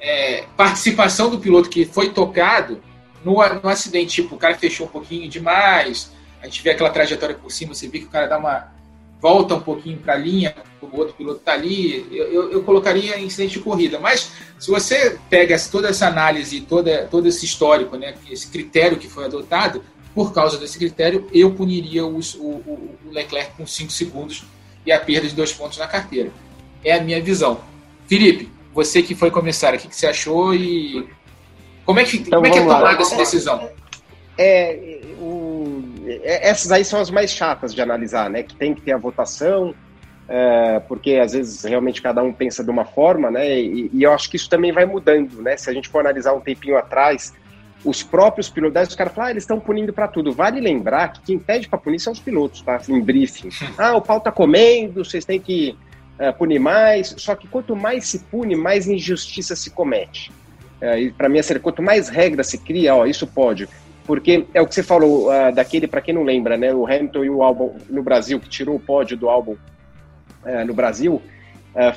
é, participação do piloto que foi tocado no, no acidente, tipo, o cara fechou um pouquinho demais, a gente vê aquela trajetória por cima, você vê que o cara dá uma volta um pouquinho para a linha, o outro piloto está ali, eu, eu, eu, colocaria incidente de corrida. Mas se você pega toda essa análise, toda, todo esse histórico, né, esse critério que foi adotado, por causa desse critério, eu puniria os, o, o, Leclerc com 5 segundos e a perda de dois pontos na carteira. É a minha visão. Felipe, você que foi comissário, o que, que você achou e como é que, então, como é, que é tomada essa decisão? É, o, é, essas aí são as mais chatas de analisar, né? Que tem que ter a votação, é, porque às vezes realmente cada um pensa de uma forma, né? E, e, eu acho que isso também vai mudando, né? Se a gente for analisar um tempinho atrás, os próprios pilotos, os caras falam, ah, eles estão punindo para tudo. Vale lembrar que quem pede para punir são os pilotos, tá? Em briefing. [LAUGHS] Ah, o pau tá comendo, vocês têm que uh, punir mais. Só que quanto mais se pune, mais injustiça se comete. Uh, e para mim, assim, quanto mais regra se cria, ó, isso pode. Porque é o que você falou uh, daquele, para quem não lembra, né? O Hamilton e o álbum no Brasil, que tirou o pódio do álbum no Brasil,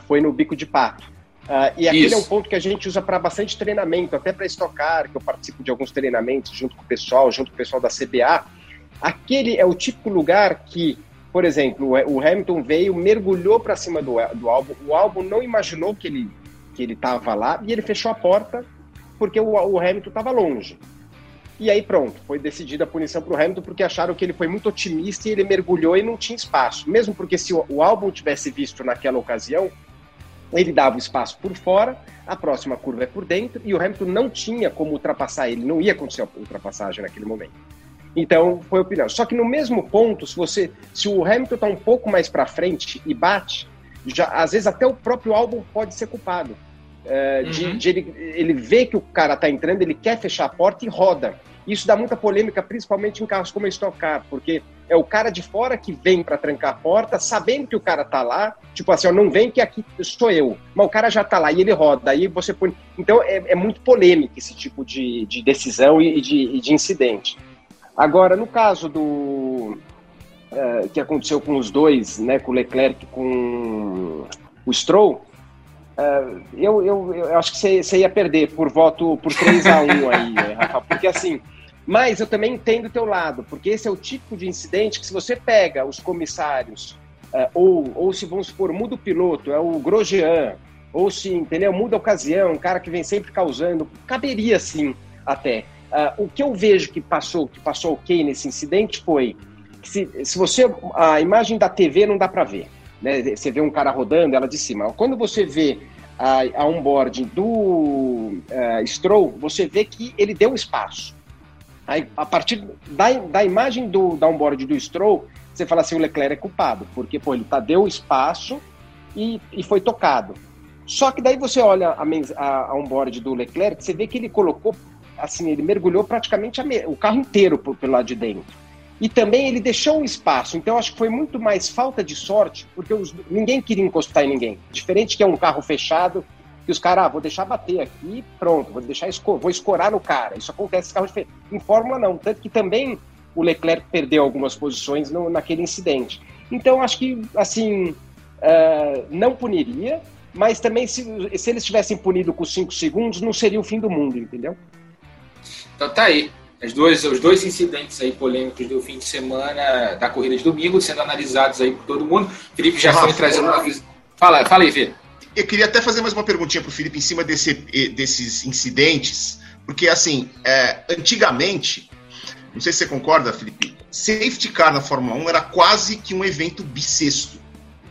foi no bico de pato. Uh, e aquele Isso. é um ponto que a gente usa para bastante treinamento, até para estocar, que eu participo de alguns treinamentos junto com o pessoal, junto com o pessoal da CBA. Aquele é o típico lugar que, por exemplo, o Hamilton veio, mergulhou para cima do, do álbum, o álbum não imaginou que ele que ele estava lá e ele fechou a porta porque o, o Hamilton estava longe. E aí pronto, foi decidida a punição para o Hamilton porque acharam que ele foi muito otimista e ele mergulhou e não tinha espaço. Mesmo porque se o, o álbum tivesse visto naquela ocasião, ele dava o espaço por fora, a próxima curva é por dentro, e o Hamilton não tinha como ultrapassar ele, não ia acontecer a ultrapassagem naquele momento. Então, foi a opinião. Só que no mesmo ponto, se você, se o Hamilton está um pouco mais para frente e bate, já, às vezes até o próprio álbum pode ser culpado. É, de, uhum. de ele, ele vê que o cara está entrando, ele quer fechar a porta e roda. Isso dá muita polêmica, principalmente em carros como a Stock Car, porque é o cara de fora que vem para trancar a porta, sabendo que o cara tá lá, tipo assim, ó, não vem que aqui sou eu, mas o cara já tá lá e ele roda, aí você põe... Então é, é muito polêmico esse tipo de, de decisão e de, e de incidente. Agora, no caso do... Uh, que aconteceu com os dois, né, com o Leclerc com o Stroll, Uh, eu, eu, eu, acho que você, ia perder por voto por 3 a 1 aí, [LAUGHS] né, Rafa? Porque assim, mas eu também entendo o teu lado, porque esse é o tipo de incidente que se você pega os comissários, uh, ou, ou se vamos supor, muda o piloto, é o Grosjean, ou se, entendeu, muda a ocasião, um cara que vem sempre causando, caberia sim até. Uh, o que eu vejo que passou, que passou ok nesse incidente foi que se, se você, a imagem da TV não dá para ver, né? Você vê um cara rodando, ela de cima. Quando você vê a, a onboarding do uh, Stroll, você vê que ele deu espaço. Aí, a partir da, da imagem do downboard do Stroll, você fala assim, o Leclerc é culpado, porque pô, ele tá, deu espaço e, e foi tocado. Só que daí você olha a, a, a onboard do Leclerc, você vê que ele colocou, assim, ele mergulhou praticamente o carro inteiro pelo lado de dentro. E também ele deixou um espaço, então acho que foi muito mais falta de sorte, porque os, ninguém queria encostar em ninguém. Diferente que é um carro fechado, que os caras, ah, vou deixar bater aqui, pronto, vou deixar vou escorar no cara. Isso acontece em carro diferente. Em Fórmula não, tanto que também o Leclerc perdeu algumas posições no, naquele incidente. Então acho que assim uh, não puniria, mas também se, se eles tivessem punido com 5 segundos, não seria o fim do mundo, entendeu? Então tá aí. As duas, os dois incidentes aí polêmicos do fim de semana da corrida de domingo sendo analisados aí por todo mundo. Felipe já foi trazendo uma visão. Fala, fala aí, Vê. Eu queria até fazer mais uma perguntinha para o Felipe em cima desse, desses incidentes, porque assim, é, antigamente, não sei se você concorda, Felipe, safety car na Fórmula 1 era quase que um evento bissexto.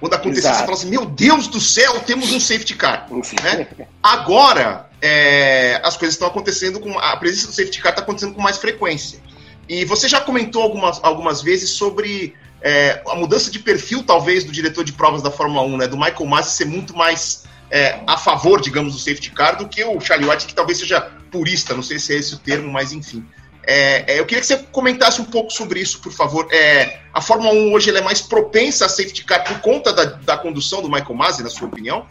Quando acontecia, Exato. você fala assim: Meu Deus do céu, temos um safety car. né? Agora, é, as coisas estão acontecendo com. A presença do safety car está acontecendo com mais frequência. E você já comentou algumas, algumas vezes sobre é, a mudança de perfil, talvez, do diretor de provas da Fórmula 1, né, do Michael Masi ser muito mais é, a favor, digamos, do safety car do que o Charlie White, que talvez seja purista, não sei se é esse o termo, mas enfim. É, é, eu queria que você comentasse um pouco sobre isso, por favor. É, a Fórmula 1 hoje é mais propensa a safety car por conta da, da condução do Michael Masi, na sua opinião?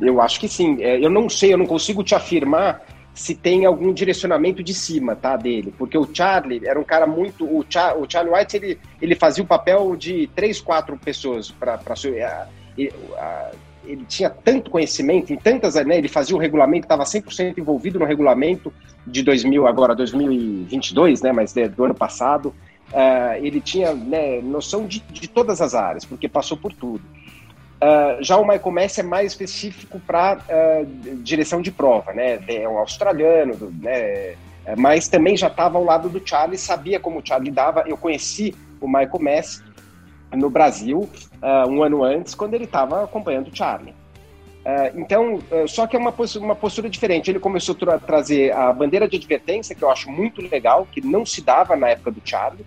Eu acho que sim. É, eu não sei, eu não consigo te afirmar se tem algum direcionamento de cima, tá, dele, porque o Charlie era um cara muito, o, o Charlie White ele, ele fazia o papel de três, quatro pessoas para ele tinha tanto conhecimento em tantas, né, ele fazia o regulamento, estava 100% envolvido no regulamento de 2000 agora 2022, né, mas é, do ano passado, uh, ele tinha né, noção de, de todas as áreas, porque passou por tudo. Uh, já o Michael Messi é mais específico para uh, ah, direção de prova, né? É um australiano, do, né? Mas também já estava ao lado do Charlie, sabia como o Charlie dava. Eu conheci o Michael Messi no Brasil uh, um ano antes, quando ele estava acompanhando o Charlie. então, só que é uma postura, uma postura diferente. Ele começou a tra trazer a bandeira de advertência, que eu acho muito legal, que não se dava na época do Charlie,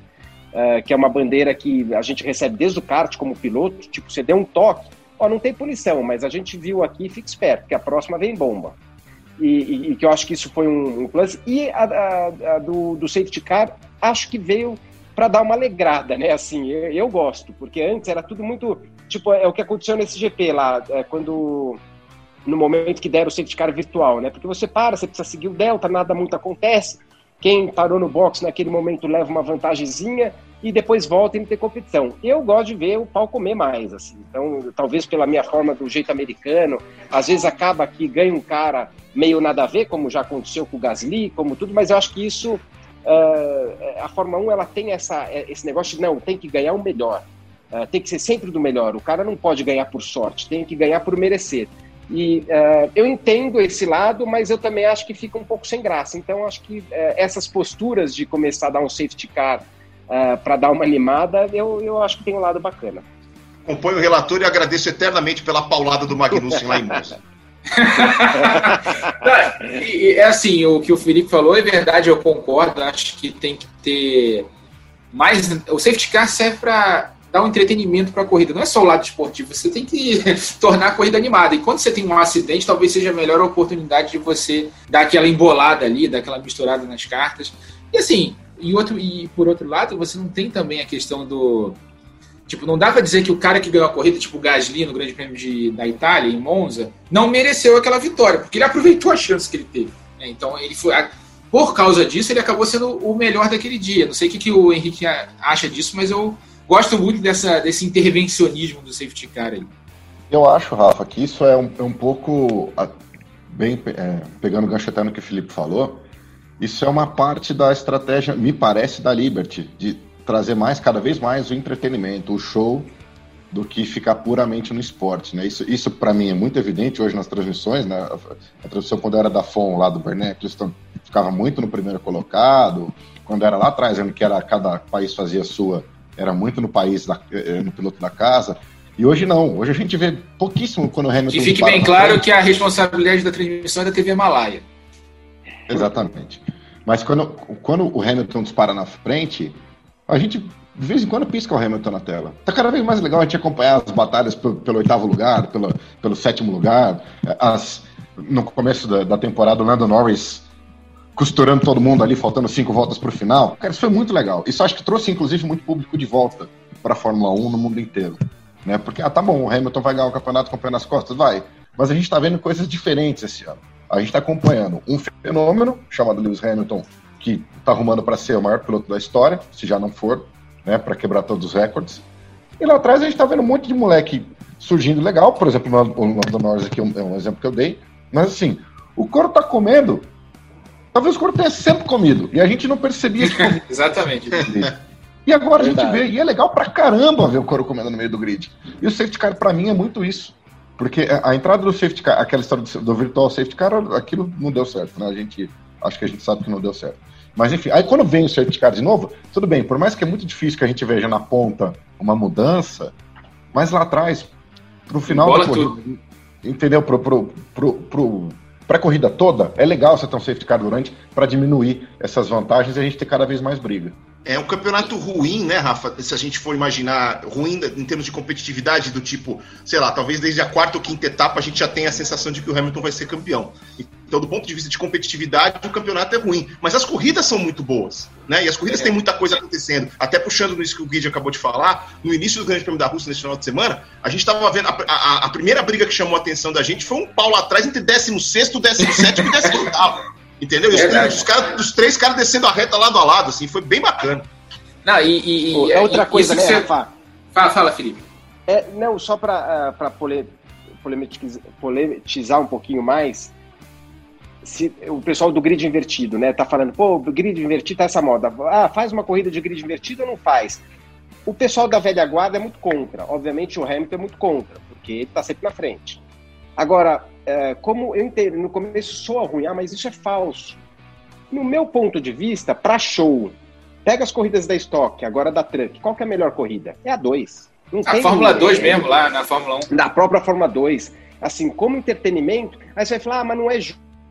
que é uma bandeira que a gente recebe desde o kart como piloto. Tipo, você deu um toque, Ó, não tem punição, mas a gente viu aqui, fica esperto, que a próxima vem bomba. E, e, e que eu acho que isso foi um, um plus. E a, a, a do, do, safety car, acho que veio para dar uma alegrada, né? Assim, eu, eu, gosto, porque antes era tudo muito. Tipo, é o que aconteceu nesse GP lá, é, quando. No momento que deram o safety car virtual, né? Porque você para, você precisa seguir o delta, nada muito acontece. Quem parou no box naquele momento leva uma vantagemzinha e depois volta e ter competição. Eu gosto de ver o pau comer mais, assim. Então, talvez pela minha forma do jeito americano, às vezes acaba que ganha um cara meio nada a ver, como já aconteceu com o Gasly, como tudo, mas eu acho que isso, a Fórmula 1, ela tem essa, esse negócio de, não, tem que ganhar o melhor. Uh, tem que ser sempre do melhor. O cara não pode ganhar por sorte, tem que ganhar por merecer. E uh, eu entendo esse lado, mas eu também acho que fica um pouco sem graça. Então, acho que essas posturas de começar a dar um safety car uh, é, para dar uma animada, eu, eu acho que tem um lado bacana. Acompanho o relator e agradeço eternamente pela paulada do Magnussen lá em Monza. [LAUGHS] [LAUGHS] é assim, o que o Felipe falou é verdade, eu concordo. Acho que tem que ter mais. O safety car serve para dar um entretenimento para a corrida. Não é só o lado esportivo, você tem que [LAUGHS] tornar a corrida animada. E quando você tem um acidente, talvez seja a melhor oportunidade de você dar aquela embolada ali, dar aquela misturada nas cartas. E assim, e, outro, e por outro lado, você não tem também a questão do. Tipo, não dá pra dizer que o cara que ganhou a corrida, tipo o Gasly no Grande Prêmio de, da Itália, em Monza, não mereceu aquela vitória, porque ele aproveitou a chance que ele teve. Né? Então, ele foi. Por causa disso, ele acabou sendo o melhor daquele dia. Não sei o que, que o Henrique acha disso, mas eu gosto muito dessa, desse intervencionismo do safety car aí. Eu acho, Rafa, que isso é um, é um pouco. Bem, é, pegando o gancho até no que o Felipe falou, isso é uma parte da estratégia, me parece, da Liberty, de trazer mais, cada vez mais, o entretenimento, o show, do que ficar puramente no esporte. Né? Isso, isso para mim, é muito evidente hoje nas transmissões. Né? A, transmissão, quando era da FON, lá do Bernet ficava muito no primeiro colocado. Quando era lá atrás, ano que era cada país fazia a sua, era muito no país, da, eh, no piloto da casa. E hoje não. Hoje a gente vê pouquíssimo quando o Hamilton. E fique bem claro frente. que a responsabilidade da transmissão é da TV Malaya. Exatamente. Mas quando, quando o Hamilton dispara na frente, a gente de vez em quando pisca o Hamilton na tela. Tá cada vez mais legal a gente acompanhar as batalhas pelo, pelo oitavo lugar, pelo, pelo sétimo lugar. As, no começo da, da temporada, o Lando Norris costurando todo mundo ali, faltando cinco voltas para o final. Cara, isso foi muito legal. Isso acho que trouxe, inclusive, muito público de volta para a Fórmula 1 no mundo inteiro. Né? Porque, ah, tá bom, o Hamilton vai ganhar o campeonato com o pé nas costas? Vai. Mas a gente está vendo coisas diferentes esse ano a gente está acompanhando um fenômeno chamado Lewis Hamilton, que está arrumando para ser o maior piloto da história, se já não for, né, para quebrar todos os recordes. E lá atrás a gente está vendo um monte de moleque surgindo legal, por exemplo, o Lando Norris aqui é um exemplo que eu dei, mas assim, o couro está comendo, talvez o couro tenha sempre comido, e a gente não percebia que comia. [LAUGHS] Exatamente. E agora Verdade. a gente vê, e é legal pra caramba ver o couro comendo no meio do grid. E o safety car, para mim, é muito isso. Porque a entrada do safety car, aquela história do, do virtual safety car, aquilo não deu certo, né? A gente, acho que a gente sabe que não deu certo. Mas enfim, aí quando vem o safety car de novo, tudo bem, por mais que é muito difícil que a gente veja na ponta uma mudança, mas lá atrás, pro final Bola da corrida, entendeu? Pro, pro, pro, pro, pra corrida toda, é legal você ter um safety car durante para diminuir essas vantagens e a gente ter cada vez mais briga. É um campeonato ruim, né, Rafa? Se a gente for imaginar ruim em termos de competitividade, do tipo, sei lá, talvez desde a quarta ou quinta etapa a gente já tenha a sensação de que o Hamilton vai ser campeão. Então, do ponto de vista de competitividade, o campeonato é ruim. Mas as corridas são muito boas, né? E as corridas é. têm muita coisa acontecendo. Até puxando nisso que o Guide acabou de falar, no início do Grande Prêmio da Rússia, nesse final de semana, a gente estava vendo. A, a, a, primeira briga que chamou a atenção da gente foi um pau lá atrás entre 16 e 17 e 18. Entendeu? Os, Verdade. os, caras- os três caras descendo a reta lado a lado, assim, foi bem bacana. Não, e, e- Pô, é outra e- coisa, né, que você- Rafa? Fala, fala, Felipe. É, não, só para pole, polemitiz- polemizar um pouquinho mais, se o pessoal do grid invertido, né, tá falando, pô, grid invertido tá essa moda. Ah, faz uma corrida de grid invertido ou não faz? O pessoal da velha guarda é muito contra. Obviamente o Hamilton é muito contra, porque ele tá sempre na frente. Agora, é, como eu entendo, no começo soa ruim, ah, mas isso é falso. No meu ponto de vista, para show, pega as corridas da Stock, agora da Truck, qual que é a melhor corrida? É a 2. Não A Fórmula 2 é- mesmo, lá na Fórmula 1. da própria Fórmula 2, assim, como entretenimento, aí você vai falar, ah, mas não é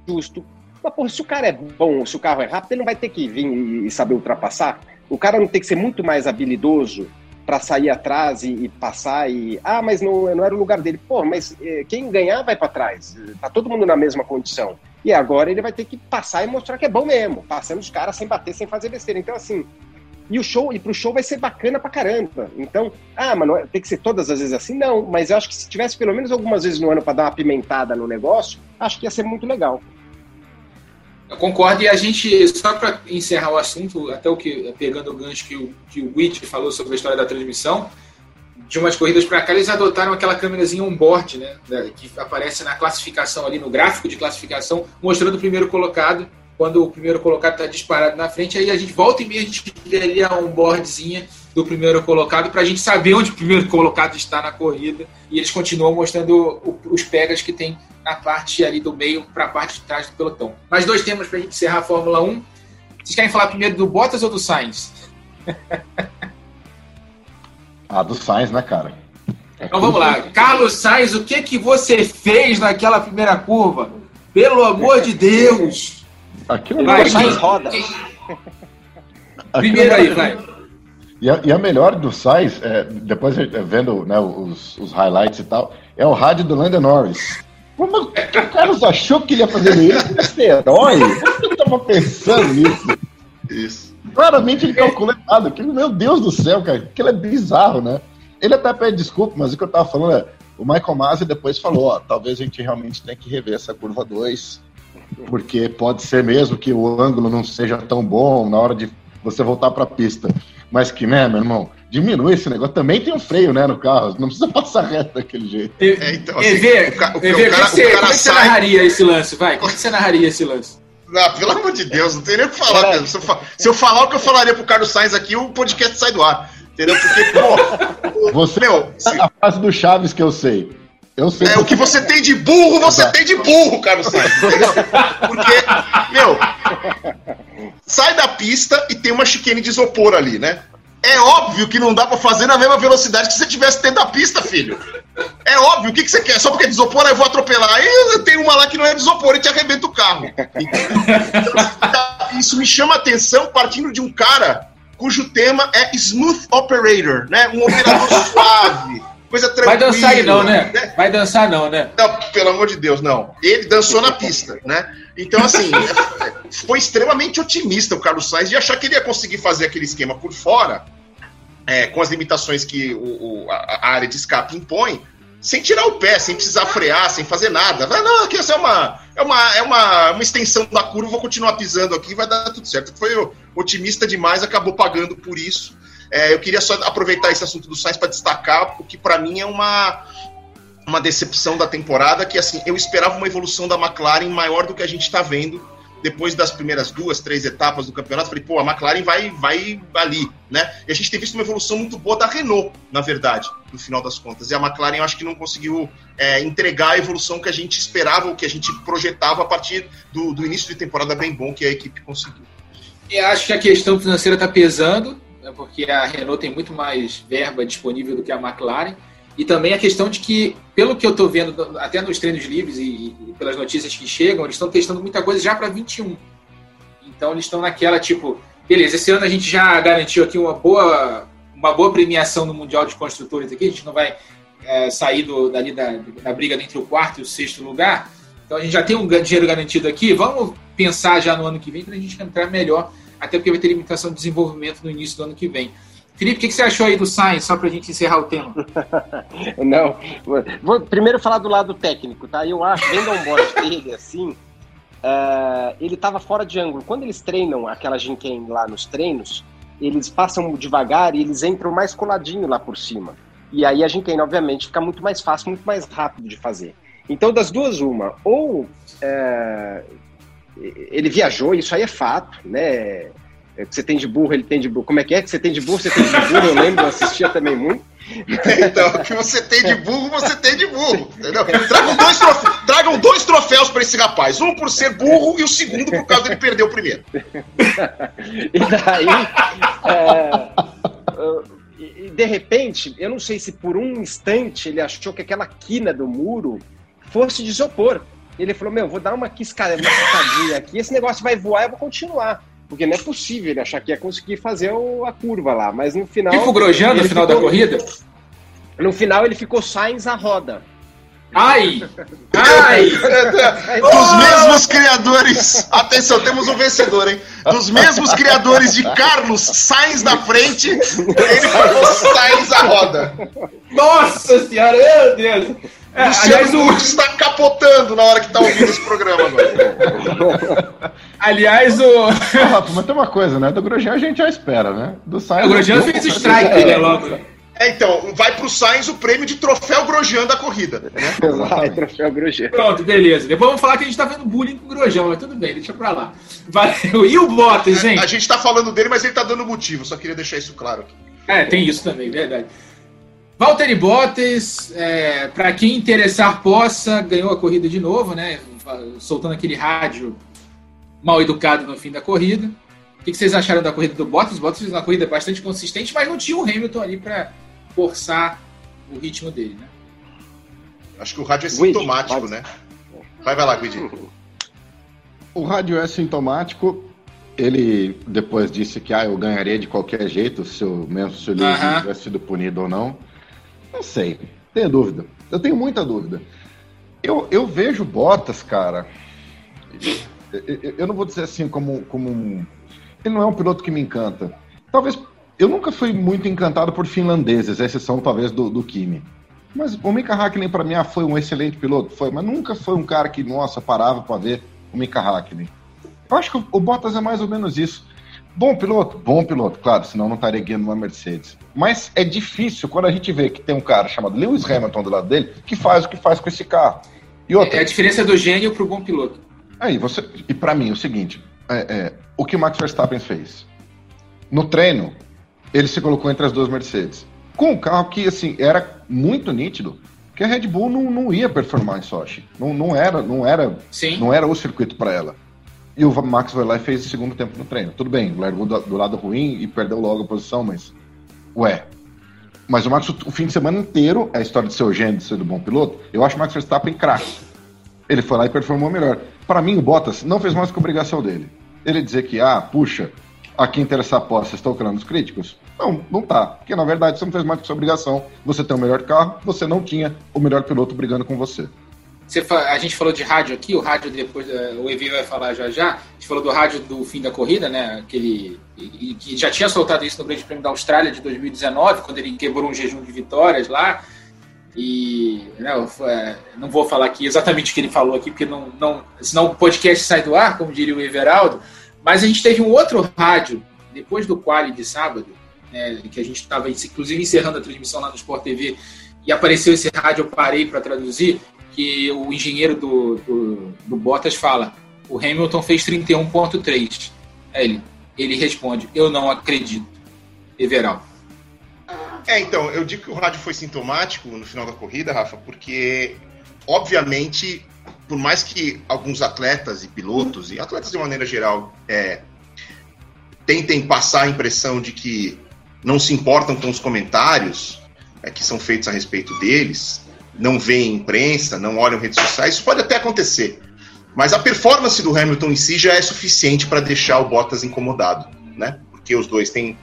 justo. Mas, porra, se o cara é bom, se o carro é rápido, ele não vai ter que vir e saber ultrapassar. O cara não tem que ser muito mais habilidoso para sair atrás e, e passar e. Ah, mas não, não era o lugar dele. Pô, mas eh, quem ganhar vai para trás. Tá todo mundo na mesma condição. E agora ele vai ter que passar e mostrar que é bom mesmo, passando os caras sem bater, sem fazer besteira. Então, assim, e o show, e pro show vai ser bacana pra caramba. Então, ah, mas é- tem que ser todas as vezes assim? Não, mas eu acho que se tivesse pelo menos algumas vezes no ano pra dar uma pimentada no negócio, acho que ia ser muito legal. Eu concordo, e a gente, só para encerrar o assunto, até o que, pegando o gancho que o, que o Witt falou sobre a história da transmissão, de umas corridas para cá, eles adotaram aquela câmerazinha on-board, né, que aparece na classificação ali, no gráfico de classificação, mostrando o primeiro colocado, quando o primeiro colocado está disparado na frente, aí a gente volta e meia, a gente vê ali a on-boardzinha do primeiro colocado, para a gente saber onde o primeiro [LAUGHS] colocado está na corrida, e eles continuam mostrando os pegas que tem na parte ali do meio para a parte de trás do pelotão. Mais dois temas para a gente encerrar a Fórmula 1. Vocês querem falar primeiro do Bottas ou do Sainz? [LAUGHS] Ah, do Sainz, né, cara? Então vamos lá. Carlos Sainz, o que, que você fez naquela primeira curva? Pelo amor de Deus! Aquilo Vai, Vai, mais quem- roda. aquilo Primeiro aí, vai. E a, e a melhor do Sainz, é, depois é, vendo né, os, os highlights e tal, é o rádio do Lando Norris. Como o Carlos achou que ele ia fazer isso? Esse herói? Como ele estava pensando nisso? Isso. Claramente ele calculou errado. Meu Deus do céu, cara. Aquilo é bizarro, né? Ele até pede desculpa, mas o que eu tava falando é. O Michael Masi depois falou: ó, talvez a gente realmente tenha que rever essa curva 2, porque pode ser mesmo que o ângulo não seja tão bom na hora de você voltar pra pista. Mas que, né, meu irmão, diminui esse negócio. Também tem um freio, né, no carro. Não precisa [LAUGHS] passar reto daquele jeito. É, então, assim, EV, o ca- o- EV, o é cara- que você, o cara como é que você sai- narraria esse lance? Vai, como é que você narraria esse lance? Ah, pelo amor de Deus, não tem nem o que falar. Se eu, fa- se eu falar o que eu falaria pro Carlos Sainz aqui, o podcast sai do ar. Entendeu? Porque, pô, Você meu, se- a frase do Chaves que eu sei. Eu sei é, o que você tem de burro, você tem de burro, Carlos Sainz. Porque, meu, sai da pista e tem uma chicane de isopor ali, né? É óbvio que não dá pra fazer na mesma velocidade que você tivesse dentro da pista, filho. É óbvio, o que, que você quer? Só porque é de isopor, aí eu vou atropelar. Aí eu tenho uma lá que não é de isopor e te arrebenta o carro. Então, isso me chama a atenção partindo de um cara cujo tema é Smooth Operator, né? Um operador [LAUGHS] suave, coisa tranquila. Vai dançar aí não, né? Vai dançar não, né? Não, pelo amor de Deus, não. Ele dançou na pista, né? Então, assim, [LAUGHS] foi extremamente otimista o Carlos Sainz de achar que ele ia conseguir fazer aquele esquema por fora, é, com as limitações que o, o- a, a área de escape impõe, sem tirar o pé, sem precisar frear, sem fazer nada. Vai, não, aqui essa é uma, é uma, é uma, uma extensão da curva, vou continuar pisando aqui, vai dar tudo certo. Foi otimista demais, acabou pagando por isso. É, eu queria só aproveitar esse assunto do Sainz para destacar, porque para mim é uma, uma decepção da temporada, que assim, eu esperava uma evolução da McLaren maior do que a gente está vendo depois das primeiras duas, três etapas do campeonato. Falei, pô, a McLaren vai, vai ali, né? E a gente tem visto uma evolução muito boa da Renault, na verdade, no final das contas. E a McLaren eu acho que não conseguiu é, entregar a evolução que a gente esperava, ou que a gente projetava a partir do, do início de temporada bem bom que a equipe conseguiu. Eu acho que a questão financeira está pesando, né, porque a Renault tem muito mais verba disponível do que a McLaren. E também a questão de que, pelo que eu estou vendo, até nos treinos livres e, e pelas notícias que chegam, eles estão testando muita coisa já para 21. Então eles estão naquela tipo, beleza, esse ano a gente já garantiu aqui uma boa, uma boa premiação no Mundial de Construtores aqui, a gente não vai é, sair do, dali da, da briga entre o quarto e o sexto lugar. Então a gente já tem um dinheiro garantido aqui, vamos pensar já no ano que vem para a gente entrar melhor, até porque vai ter limitação de desenvolvimento no início do ano que vem. Felipe, o que, que você achou aí do Sainz, só para a gente encerrar o tema? [LAUGHS] Não, vou primeiro falar do lado técnico, tá? Eu acho, vendo a onboard [LAUGHS] dele, assim, uh, ele estava fora de ângulo. Quando eles treinam aquela Jinken lá nos treinos, eles passam devagar e eles entram mais coladinho lá por cima. E aí a Jinken, obviamente, fica muito mais fácil, muito mais rápido de fazer. Então, das duas, uma. Ou é, ele viajou, isso aí é fato, né? É, que você tem de burro, ele tem de burro. Como é que é que você tem de burro, você tem de burro? Eu lembro, eu assistia também muito. [LAUGHS] então, o que você tem de burro, você tem de burro. Entendeu? Tragam dois, troféus, tragam dois troféus para esse rapaz. Um por ser burro e o segundo por causa dele perder o primeiro. [LAUGHS] e daí. É, e de repente, eu não sei se por um instante ele achou que aquela quina do muro fosse de isopor. Ele falou: Meu, vou dar uma quiscada, uma quiscadinha aqui, esse negócio vai voar, eu vou continuar. Porque não é possível ele achar que ia conseguir fazer a curva lá. Mas no final. Tipo Grosjean no final ficou, da corrida? No final ele ficou Sainz a roda. Ai! Ai! [LAUGHS] Dos mesmos criadores. Atenção, temos um vencedor, hein? Dos mesmos criadores de Carlos Sainz na frente, ele ficou Sainz a roda. Nossa senhora, meu Deus! É, aliás, o está capotando na hora que está ouvindo esse programa agora. [LAUGHS] aliás, o. mas tem uma coisa, né? Do Grosjean a gente já espera, né? Do Sainz. O Grosjean fez o strike, né, logo. É, então, vai pro Sainz o prêmio de troféu Grosjean da corrida. [LAUGHS] Vai, troféu Grosjean. Pronto, beleza. Depois vamos falar que a gente tá vendo bullying com o Grosjean, mas tudo bem, deixa pra lá. Valeu. [LAUGHS] E o Bottas, hein? A gente tá falando dele, mas ele tá dando motivo, só queria deixar isso claro aqui. É, tem isso também, verdade. Valtteri Bottas, é, para quem interessar possa, ganhou a corrida de novo, né? Soltando aquele rádio mal educado no fim da corrida. O que vocês acharam da corrida do Bottas? O Bottas fez uma corrida bastante consistente, mas não tinha o Hamilton ali para forçar o ritmo dele, né? Acho que o rádio é sintomático, né? Vai, vai lá, Guidi. O rádio é sintomático. Ele depois disse que ah, eu ganharia de qualquer jeito, se eu, mesmo se o Lewis uh -huh. tivesse sido punido ou não. Não sei, tenho dúvida. Eu tenho muita dúvida. Eu, eu vejo Bottas, cara. Eu, eu não vou dizer assim como, como um. Ele não é um piloto que me encanta. Talvez. Eu nunca fui muito encantado por finlandeses, a exceção talvez do, do Kimi. Mas o Mika Hakkinen, para mim, ah, foi um excelente piloto, foi, mas nunca foi um cara que, nossa, parava para ver o Mika Hakkinen. Eu acho que o Bottas é mais ou menos isso. Bom piloto? Bom piloto, claro, senão não estaria guiando uma Mercedes. Mas é difícil quando a gente vê que tem um cara chamado Lewis Hamilton do lado dele que faz o que faz com esse carro. E outra, é a diferença do gênio pro bom piloto. Aí, você. E para mim, o seguinte: é, é, o que o Max Verstappen fez? No treino, ele se colocou entre as duas Mercedes. Com um carro que, assim, era muito nítido que a Red Bull não, não ia performar em Sochi. Não, não era, não era, Sim. não era o circuito para ela. E o Max foi lá e fez o segundo tempo no treino. Tudo bem, largou do, do, lado ruim e perdeu logo a posição, mas. Ué. Mas o Max, o fim de semana inteiro, a história de ser o gênio, de ser do bom piloto, eu acho o Max Verstappen craque. Ele foi lá e performou melhor. Para mim, o Bottas não fez mais que obrigação dele. Ele dizer que, ah, puxa, a quem interessar possa, estão criando os críticos? Não, não tá. Porque na verdade você não fez mais que sua obrigação. Você tem o melhor carro, você não tinha o melhor piloto brigando com você. Você, a gente falou de rádio aqui, o rádio depois, eh, o Evi vai falar já já. A gente falou do rádio do fim da corrida, né? Aquele que já tinha soltado isso no Grande Prêmio da Austrália de 2019, quando ele quebrou um jejum de vitórias lá. E né, eh, não vou falar aqui exatamente o que ele falou aqui, porque não, não, senão o podcast sai do ar, como diria o Everaldo. Mas a gente teve um outro rádio depois do quali de sábado, né, que a gente estava inclusive encerrando a transmissão lá no Sport TV e apareceu esse rádio, eu parei para traduzir, que o engenheiro do, do, do Bottas fala: o Hamilton fez 31,3. É ele, ele responde: eu não acredito. Everal. É, então, eu digo que o rádio foi sintomático no final da corrida, Rafa, porque, obviamente, por mais que alguns atletas e pilotos, e atletas de maneira geral, é, tentem passar a impressão de que não se importam com os comentários é, que são feitos a respeito deles, não veem imprensa, não olham redes sociais, isso pode até acontecer. Mas a performance do Hamilton em si já é suficiente para deixar o Bottas incomodado, né? Porque os dois têm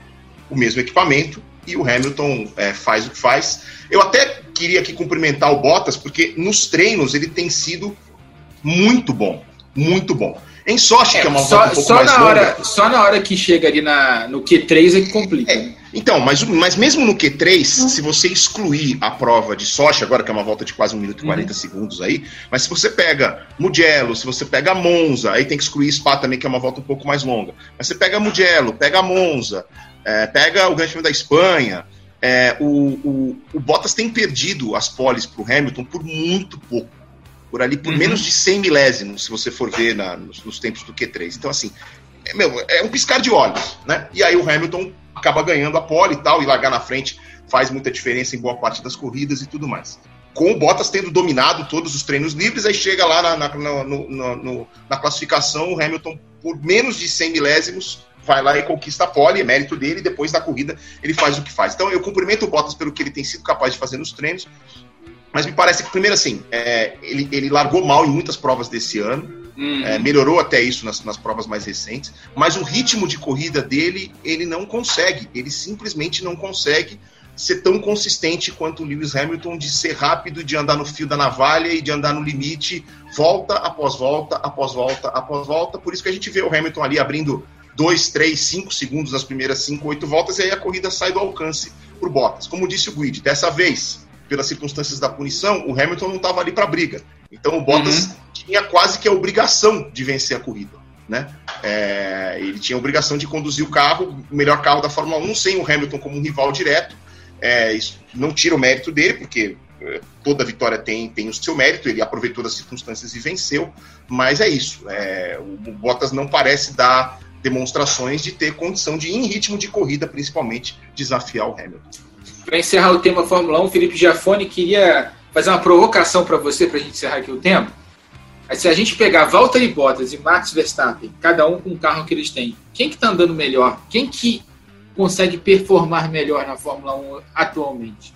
o mesmo equipamento e o Hamilton é, faz o que faz. Eu até queria aqui cumprimentar o Bottas, porque nos treinos ele tem sido muito bom, muito bom. Em Sochi, é, que é uma só, um pouco só mais na longa, hora Só na hora que chega ali na, no Q3 é que complica. É, né? Então, mas, mas mesmo no Q3, se você excluir a prova de Sochi, agora que é uma volta de quase 1 minuto e 40 uhum. segundos aí, mas se você pega Mugello, se você pega Monza, aí tem que excluir Spa também, que é uma volta um pouco mais longa. Mas você pega Mugello, pega Monza, é, pega o Grande Prêmio da Espanha, é, o, o, o, Bottas tem perdido as poles para o Hamilton por muito pouco. Por ali, por uhum. menos de 100 milésimos, se você for ver na, nos, nos, tempos do Q3. Então, assim, é, meu, é um piscar de olhos, né? E aí o Hamilton acaba ganhando a pole e tal, e largar na frente faz muita diferença em boa parte das corridas e tudo mais. Com o Bottas tendo dominado todos os treinos livres, aí chega lá na, na, no, no, na classificação, o Hamilton, por menos de 100 milésimos, vai lá e conquista a pole, é mérito dele, e depois da corrida ele faz o que faz. Então eu cumprimento o Bottas pelo que ele tem sido capaz de fazer nos treinos, mas me parece que, primeiro assim, é, ele, ele largou mal em muitas provas desse ano, Uhum. É, melhorou até isso nas, nas provas mais recentes, mas o ritmo de corrida dele, ele não consegue. Ele simplesmente não consegue ser tão consistente quanto o Lewis Hamilton de ser rápido, de andar no fio da navalha e de andar no limite, volta após volta, após volta, após volta. Por isso que a gente vê o Hamilton ali abrindo 2, 3, 5 segundos nas primeiras 5, 8 voltas, e aí a corrida sai do alcance por Bottas. Como disse o Guide, dessa vez, pelas circunstâncias da punição, o Hamilton não estava ali para briga. Então o Bottas uhum. tinha quase que a obrigação de vencer a corrida. Né? É, ele tinha a obrigação de conduzir o carro, o melhor carro da Fórmula 1, sem o Hamilton como um rival direto. É, isso não tira o mérito dele, porque é, toda vitória tem, tem o seu mérito, ele aproveitou das circunstâncias e venceu, mas é isso. É, o Bottas não parece dar demonstrações de ter condição de, em ritmo de corrida, principalmente, desafiar o Hamilton. Para encerrar o tema Fórmula 1, Felipe Giafone queria fazer uma provocação para você, para a gente encerrar aqui o tempo. Se a gente pegar Valtteri Bottas e Max Verstappen, cada um com o carro que eles têm, quem que está andando melhor? Quem que consegue performar melhor na Fórmula 1 atualmente?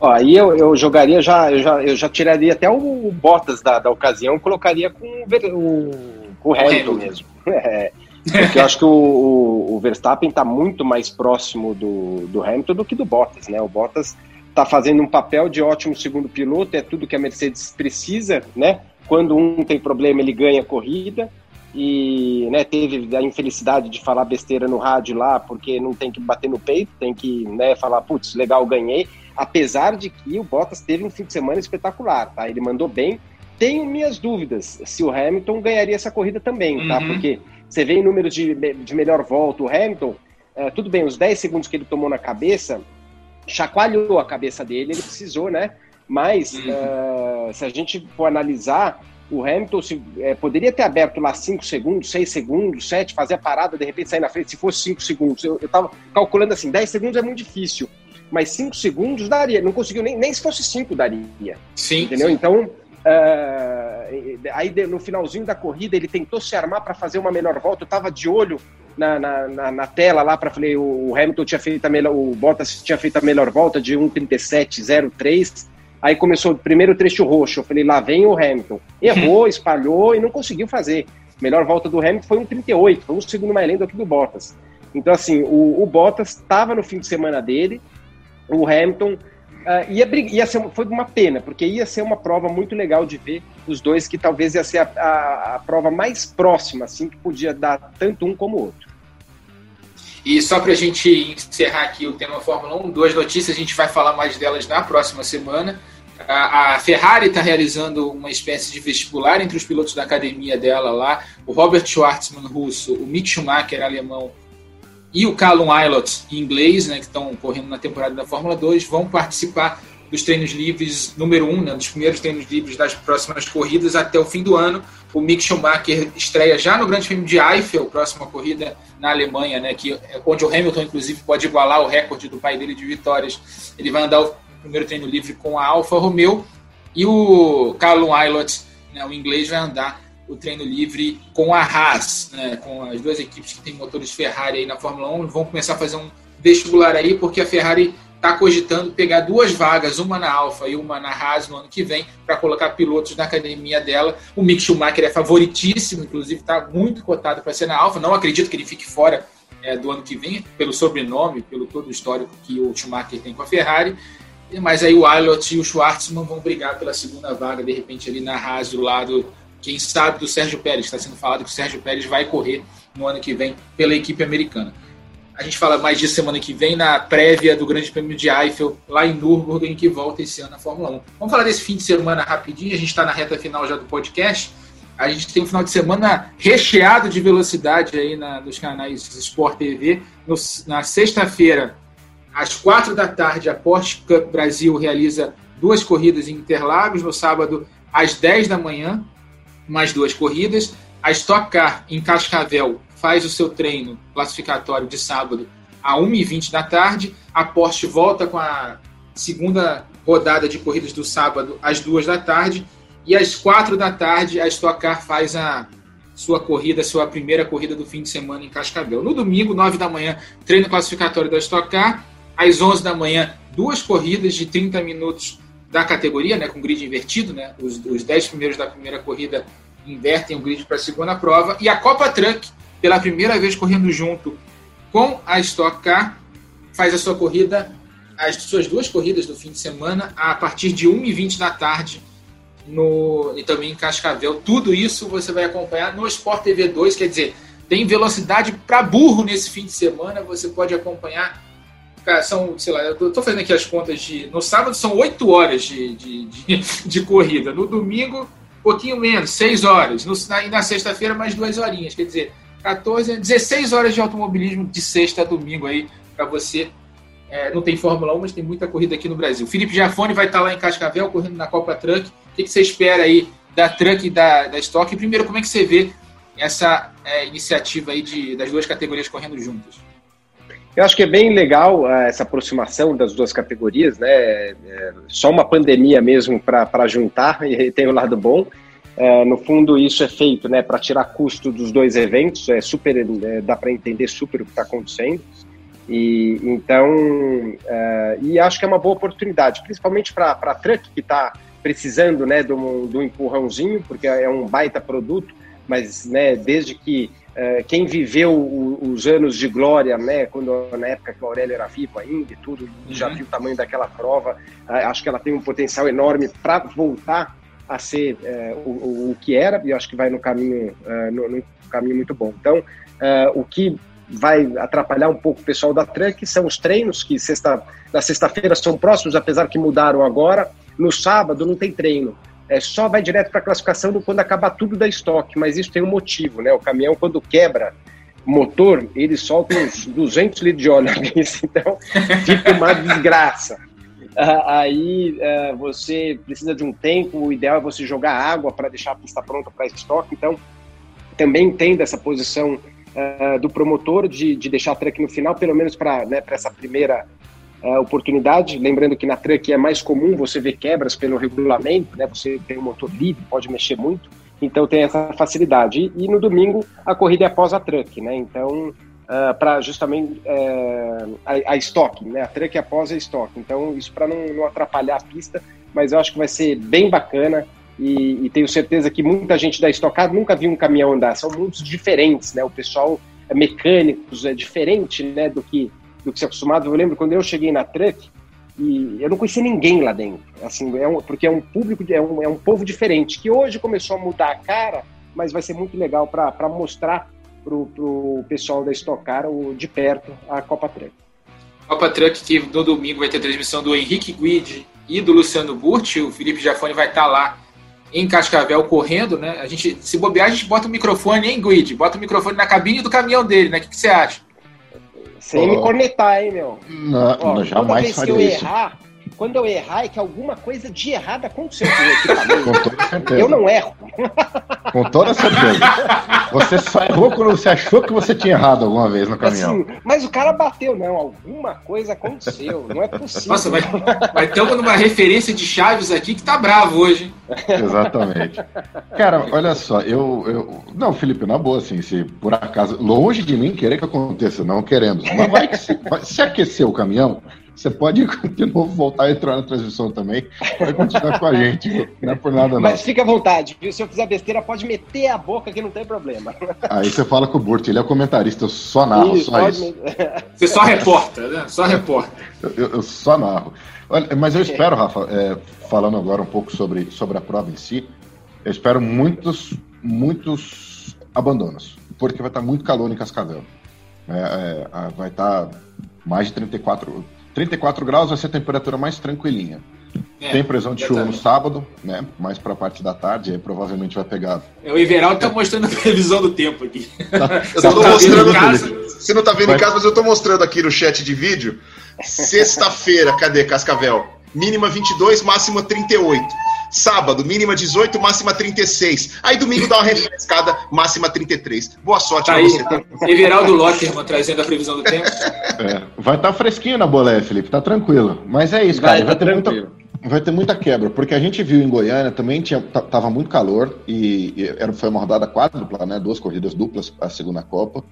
Ó, aí eu, eu jogaria já eu, já, eu já tiraria até o Bottas da, da ocasião e colocaria com o, com o Hamilton mesmo. [LAUGHS] É, porque eu acho que o, o, o Verstappen está muito mais próximo do, do Hamilton do que do Bottas, né? O Bottas está fazendo um papel de ótimo segundo piloto, é tudo que a Mercedes precisa, né? Quando um tem problema, ele ganha a corrida. E né, teve a infelicidade de falar besteira no rádio lá, porque não tem que bater no peito, tem que né, falar, putz, legal, ganhei. Apesar de que o Bottas teve um fim de semana espetacular, tá? Ele mandou bem. Tenho minhas dúvidas se o Hamilton ganharia essa corrida também, tá? Uhum. Porque você vê em números de, de melhor volta, o Hamilton, uh, tudo bem, os 10 segundos que ele tomou na cabeça, chacoalhou a cabeça dele, ele precisou, né? Mas uh, se a gente for analisar, o Hamilton se, é, poderia ter aberto lá 5 segundos, 6 segundos, 7, fazer a parada, de repente sair na frente, se fosse 5 segundos. Eu, eu tava calculando assim, 10 segundos é muito difícil, mas 5 segundos daria, não conseguiu nem, nem se fosse 5 daria. Sim. Entendeu? Sim. Então, uh, aí no finalzinho da corrida ele tentou se armar para fazer uma melhor volta, eu tava de olho na, na, na, tela lá para falei o Hamilton tinha feito a melhor, o Bottas tinha feito a melhor volta de 1:37.03. Aí começou o primeiro trecho roxo. Eu falei, lá vem o Hamilton. Errou, uhum. espalhou e não conseguiu fazer. melhor volta do Hamilton foi um 38, foi um segundo mais lento aqui do Bottas. Então, assim, o, o Bottas estava no fim de semana dele, o Hamilton uh, ia, ia ser, foi uma pena, porque ia ser uma prova muito legal de ver os dois, que talvez ia ser a, a, a prova mais próxima, assim, que podia dar tanto um como o outro. E só para a gente encerrar aqui o tema Fórmula 1, duas notícias, a gente vai falar mais delas na próxima semana. A, Ferrari está realizando uma espécie de vestibular entre os pilotos da academia dela lá. O Robert Schwartzman, russo, o Mick Schumacher, alemão, e o Callum Aylott, inglês, né, que estão correndo na temporada da Fórmula 2, vão participar dos treinos livres número um, né, dos primeiros treinos livres das próximas corridas até o fim do ano. O Mick Schumacher estreia já no Grande Prêmio de Eifel, próxima corrida na Alemanha, né, que onde o Hamilton inclusive pode igualar o recorde do pai dele de vitórias. Ele vai andar o primeiro treino livre com a Alfa Romeo e o Callum Aylott, né, o inglês, vai andar o treino livre com a Haas, né, com as duas equipes que têm motores Ferrari aí na Fórmula 1, vão começar a fazer um vestibular aí, porque a Ferrari está cogitando pegar duas vagas, uma na Alfa e uma na Haas no ano que vem, para colocar pilotos na academia dela. O Mick Schumacher é favoritíssimo, inclusive está muito cotado para ser na Alfa. Não acredito que ele fique fora é, do ano que vem, pelo sobrenome, pelo todo o histórico que o Schumacher tem com a Ferrari. Mas aí o Aylott e o Schwartzman vão brigar pela segunda vaga, de repente, ali na Haas, do lado, quem sabe, do Sérgio Pérez. Está sendo falado que o Sérgio Pérez vai correr no ano que vem pela equipe americana. A gente fala mais disso semana que vem na prévia do Grande Prêmio de Eiffel, lá em Nürburgring, que volta esse ano na Fórmula 1. Vamos falar desse fim de semana rapidinho, a gente está na reta final já do podcast. A gente tem um final de semana recheado de velocidade aí na, nos canais Sport TV. No, na sexta-feira, às quatro da tarde, a Porsche Cup Brasil realiza duas corridas em Interlagos. No sábado, às 10 da manhã, mais duas corridas. A Stock Car em Cascavel faz o seu treino classificatório de sábado a 1h20 da tarde. A Porsche volta com a segunda rodada de corridas do sábado às 2 da tarde. E às quatro da tarde, a Stock Car faz a sua corrida, sua primeira corrida do fim de semana em Cascavel. No domingo, 9 da manhã, treino classificatório da Stock Car. Às 11 da manhã, duas corridas de 30 minutos da categoria, né, com grid invertido. Né? Os, os 10 primeiros da primeira corrida invertem o grid para a segunda prova. E a Copa Truck, pela primeira vez correndo junto com a Stock Car, faz a sua corrida, as suas duas corridas do fim de semana, a partir de 1h20 da tarde no, e também em Cascavel. Tudo isso você vai acompanhar no Sport TV 2, quer dizer, tem velocidade para burro nesse fim de semana, você pode acompanhar. São, sei lá, eu tô fazendo aqui as contas de. No sábado são 8 horas de, de, de, [LAUGHS] de corrida. No domingo, um pouquinho menos, 6 horas. No, na, e na sexta-feira, mais duas horinhas. Quer dizer, 14, 16 horas de automobilismo de sexta a domingo aí para você. É, não tem Fórmula 1, mas tem muita corrida aqui no Brasil. Felipe Jafone vai estar lá em Cascavel, correndo na Copa Truck que, que você espera aí da Truck e da, da Stock? E primeiro, como é que você vê essa é, iniciativa aí de, das duas categorias correndo juntas? Eu acho que é bem legal uh, essa aproximação das duas categorias, né? É, só uma pandemia mesmo para juntar [LAUGHS] e tem o lado bom. Uh, no fundo, isso é feito né, para tirar custo dos dois eventos, é super, é, dá para entender super o que está acontecendo. E então, uh, e acho que é uma boa oportunidade, principalmente para a Truck que está precisando né, do, do empurrãozinho, porque é um baita produto, mas né, desde que quem viveu os anos de glória, né, quando, na época que o Aurélio era vivo ainda e tudo, uhum. já viu o tamanho daquela prova, acho que ela tem um potencial enorme para voltar a ser uh, o, o, que era, e acho que vai no caminho, no, no, caminho muito bom. Então, o que vai atrapalhar um pouco o pessoal da Truck são os treinos, que sexta, na sexta-feira são próximos, apesar que mudaram agora, no sábado não tem treino. É, só vai direto para a classificação quando acabar tudo da estoque, mas isso tem um motivo, né? O caminhão, quando quebra motor, ele solta uns [LAUGHS] 200 litros de óleo, então [LAUGHS] fica uma desgraça. Uh, aí uh, você precisa de um tempo, o ideal é você jogar água para deixar a pista pronta para estoque, então também tem dessa posição uh, do promotor de, de deixar a truck no final, pelo menos para né, essa primeira uh, oportunidade. Lembrando que na truck é mais comum você ver quebras pelo regulamento, né? Você tem um motor livre, pode mexer muito, então tem essa facilidade. E, e no domingo a corrida é após a truck, né? Então Uh, para justamente uh, a, a estoque, né? A truck é após a estoque. Então, isso para não, não, atrapalhar a pista, mas eu acho que vai ser bem bacana e, e tenho certeza que muita gente da estocada nunca viu um caminhão andar. São mundos diferentes, né? O pessoal é mecânicos, é diferente, né? Do que do que se acostumado. Eu lembro quando eu cheguei na Truck e eu não conhecia ninguém lá dentro, assim, é um, porque é um público, é um, é um povo diferente, que hoje começou a mudar a cara, mas vai ser muito legal para mostrar para o pessoal da Stock Car o, de perto a Copa Truck. Copa Truck que no domingo vai ter transmissão do Henrique Guide e do Luciano Burti, o Felipe Jafone vai estar tá lá em Cascavel correndo, né? A gente, se bobear, a gente bota o microfone em Guide, bota o microfone na cabine do caminhão dele, né? O que, que você acha? Sem oh. me cornetar, hein, meu? Não, Ó, jamais faria isso. errar, quando eu errar é que alguma coisa de errado aconteceu com o equipamento. Com toda certeza. Eu não erro. Com toda certeza. Você só errou quando você achou que você tinha errado alguma vez no caminhão. Assim, mas o cara bateu, não. Alguma coisa aconteceu. Não é possível. Nossa, vai, vai ter uma referência de Chaves aqui que tá bravo hoje. Exatamente. Cara, olha só, eu, eu. Não, Felipe, na boa, assim, se por acaso. Longe de mim querer que aconteça, não queremos. Mas vai que se, vai, se aquecer o caminhão você pode [LAUGHS] de novo voltar a entrar na transmissão também. Vai continuar com a gente. Não é por nada, não. Mas fica à vontade, viu? Se eu fizer besteira, pode meter a boca que não tem problema. Aí você fala com o Burt, ele é o comentarista, eu só narro, isso, só isso. Me... [LAUGHS] Você só reporta, né? Só reporta. Eu, eu, só narro. Olha, mas eu espero, Rafa, é, falando agora um pouco sobre, sobre a prova em si, eu espero muitos, muitos abandonos, porque vai estar muito calor em Cascavel. É, é, vai estar mais de 34, 34 graus, vai ser a temperatura mais tranquilinha. É, Tem previsão de chuva no sábado, né? Mais para a parte da tarde, aí provavelmente vai pegar. É, o Everaldo tá mostrando a previsão do tempo aqui. Tá, [LAUGHS] eu tô tá mostrando. Você não tá vendo vai... em casa, mas eu tô mostrando aqui no chat de vídeo. Sexta-feira, cadê Cascavel? Mínima 22, máxima 38. Sábado, mínima 18, máxima 36. Aí domingo dá uma refrescada, máxima 33. Boa sorte tá pra aí, você. Tá? Everaldo Lotterman trazendo a previsão do tempo. É, vai estar tá fresquinho na bolé, Felipe, tá tranquilo. Mas é isso, cara. Vai, vai tá ter muita, vai ter muita quebra, porque a gente viu em Goiânia também tinha, tava muito calor e, e era, foi uma rodada quádrupla, né? Duas corridas duplas a segunda Copa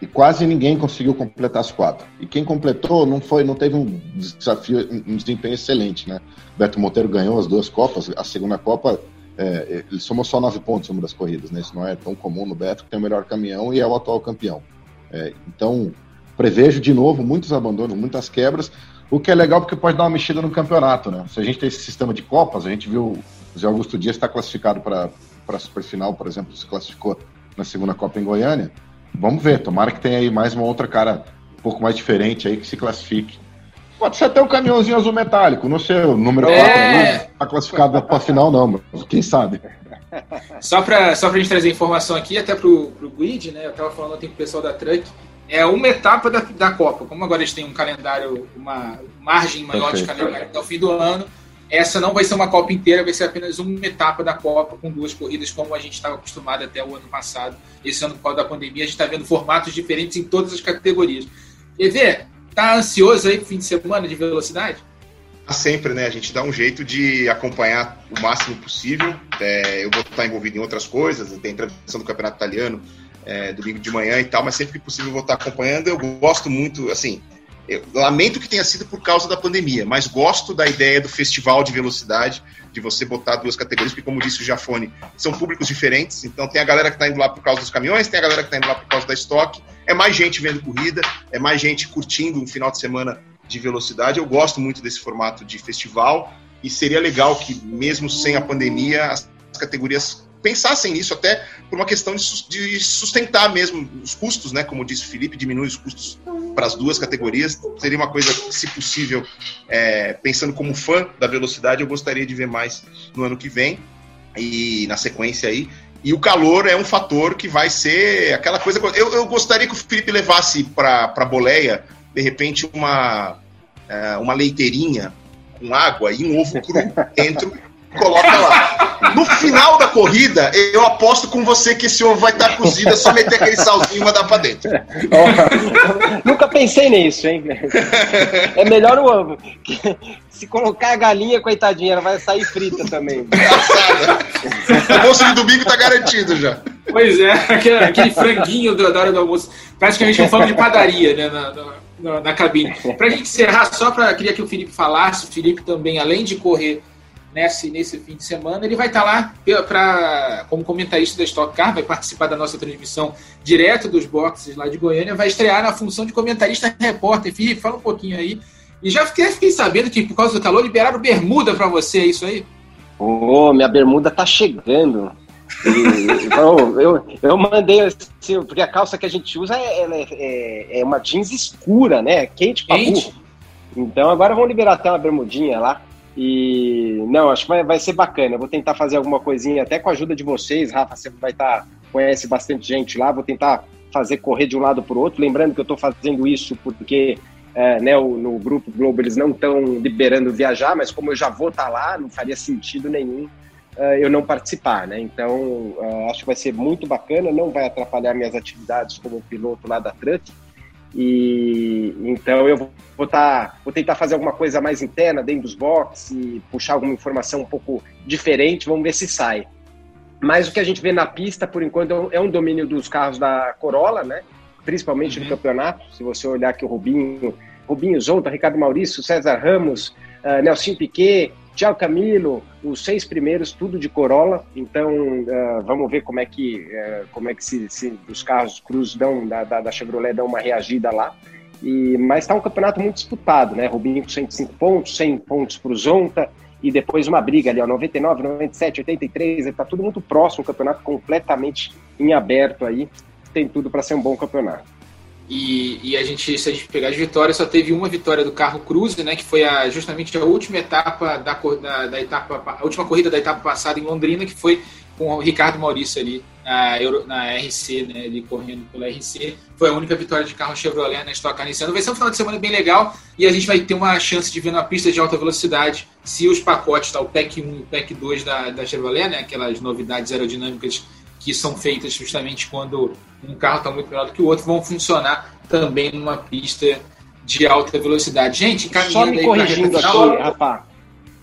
e quase ninguém conseguiu completar as quatro. E quem completou não foi, não teve um desafio, um desempenho excelente, né? Beto Monteiro ganhou as duas copas, a segunda copa é, ele somou só nove pontos em uma das corridas, né? Isso não é tão comum no Beto, que tem o melhor caminhão e é o atual campeão. É, então prevejo de novo muitos abandonos, muitas quebras, o que é legal porque pode dar uma mexida no campeonato, né? Se a gente tem esse sistema de copas, a gente viu o Zé Augusto Dias está classificado para a superfinal, por exemplo, se classificou na segunda Copa em Goiânia. Vamos ver, tomara que tenha aí mais uma outra cara um pouco mais diferente aí que se classifique. Pode ser até um caminhãozinho azul metálico, não sei, o número 4 é... não tá classificado para [LAUGHS] final não, mas quem sabe. Só para só a gente trazer informação aqui, até pro, pro Guide, né? Eu tava falando ontem com o pessoal da Truck, é uma etapa da, da Copa. Como agora eles têm um calendário, uma margem maior Perfeito. de calendário até o fim do ano, essa não vai ser uma Copa inteira, vai ser apenas uma etapa da Copa com duas corridas, como a gente estava acostumado até o ano passado. Esse ano, por causa da pandemia, a gente está vendo formatos diferentes em todas as categorias. EV, tá ansioso aí pro fim de semana de velocidade? Sempre, né? A gente dá um jeito de acompanhar o máximo possível. É, eu vou estar envolvido em outras coisas, tem transmissão do Campeonato Italiano é, domingo de manhã e tal, mas sempre que possível eu vou estar acompanhando. Eu gosto muito, assim, eu lamento que tenha sido por causa da pandemia, mas gosto da ideia do festival de velocidade, de você botar duas categorias, porque, como disse o Jafone, são públicos diferentes. Então, tem a galera que está indo lá por causa dos caminhões, tem a galera que está indo lá por causa da estoque. É mais gente vendo corrida, é mais gente curtindo um final de semana de velocidade. Eu gosto muito desse formato de festival e seria legal que, mesmo sem a pandemia, as categorias pensassem nisso até por uma questão de sustentar mesmo os custos, né? Como disse o Felipe, diminui os custos para as duas categorias. Seria uma coisa, se possível, é, pensando como fã da velocidade, eu gostaria de ver mais no ano que vem e na sequência aí. E o calor é um fator que vai ser aquela coisa. Eu, eu gostaria que o Felipe levasse para a boleia, de repente, uma, é, uma leiteirinha com água e um ovo cru dentro coloca lá. No final da corrida, eu aposto com você que esse ovo vai estar tá cozido, é só meter aquele salzinho e mandar pra dentro. nunca pensei nisso, hein? É melhor o ovo. Se colocar a galinha, coitadinha, ela vai sair frita também. o almoço de domingo tá garantido já. Pois é, aquele, aquele franguinho da hora do almoço. Praticamente um fome de padaria, né? Na, na, na cabine. Pra gente encerrar, só pra, queria que o Felipe falasse, o Felipe também, além de correr nesse, nesse fim de semana. Ele vai estar lá pra, como comentarista da Stock Car, vai participar da nossa transmissão direto dos boxes lá de Goiânia, vai estrear na função de comentarista repórter. Felipe, fala um pouquinho aí. E já fiquei, fiquei sabendo que por causa do calor liberaram bermuda para você, é isso aí? Ô, oh, minha bermuda tá chegando. E, então, eu, eu mandei assim, porque a calça que a gente usa é, é, é uma jeans escura, né? Quente pra burro. Então agora vão liberar até uma bermudinha lá. E não, acho que vai, vai ser bacana. Eu vou tentar fazer alguma coisinha, até com a ajuda de vocês, Rafa. Você vai estar, tá, conhece bastante gente lá. Vou tentar fazer correr de um lado para o outro. Lembrando que eu estou fazendo isso porque é, né, o, no Grupo Globo eles não estão liberando viajar, mas como eu já vou estar tá lá, não faria sentido nenhum uh, eu não participar, né? Então uh, acho que vai ser muito bacana, não vai atrapalhar minhas atividades como piloto lá da Truck. E então eu vou, tá, vou tentar fazer alguma coisa mais interna dentro dos boxes e puxar alguma informação um pouco diferente, vamos ver se sai. Mas o que a gente vê na pista, por enquanto, é um domínio dos carros da Corolla, né? Principalmente uhum. no campeonato. Se você olhar aqui o Rubinho, Rubinho Zonta, Ricardo Maurício, César Ramos, uh, Nelson Piquet, Thiago Camilo, os seis primeiros, tudo de Corolla. Então, uh, vamos ver como é que, uh, como é que se, se os carros Cruz dão, da, da, da, Chevrolet dão uma reagida lá. E, mas está um campeonato muito disputado, né? Rubinho com 105 pontos, 100 pontos para o Zonta, e depois uma briga ali, ó, 99, 97, 83, está tudo muito próximo, um campeonato completamente em aberto aí. Tem tudo para ser um bom campeonato. E, e, a gente, se a gente pegar as vitórias, só teve uma vitória do carro Cruze, né, que foi a, justamente a última etapa da, da, da, etapa, a última corrida da etapa passada em Londrina, que foi com o Ricardo Maurício ali na, Euro, na RC, né, ele correndo pela RC. Foi a única vitória de carro Chevrolet na Stock Car nesse ano. Vai ser um final de semana bem legal e a gente vai ter uma chance de ver na pista de alta velocidade se os pacotes, tá, o PEC 1 e o PEC 2 da, da Chevrolet, né, aquelas novidades aerodinâmicas que são feitas justamente quando um carro está muito melhor do que o outro, vão funcionar também numa pista de alta velocidade. Gente, Só me corrigindo aqui, Rafa,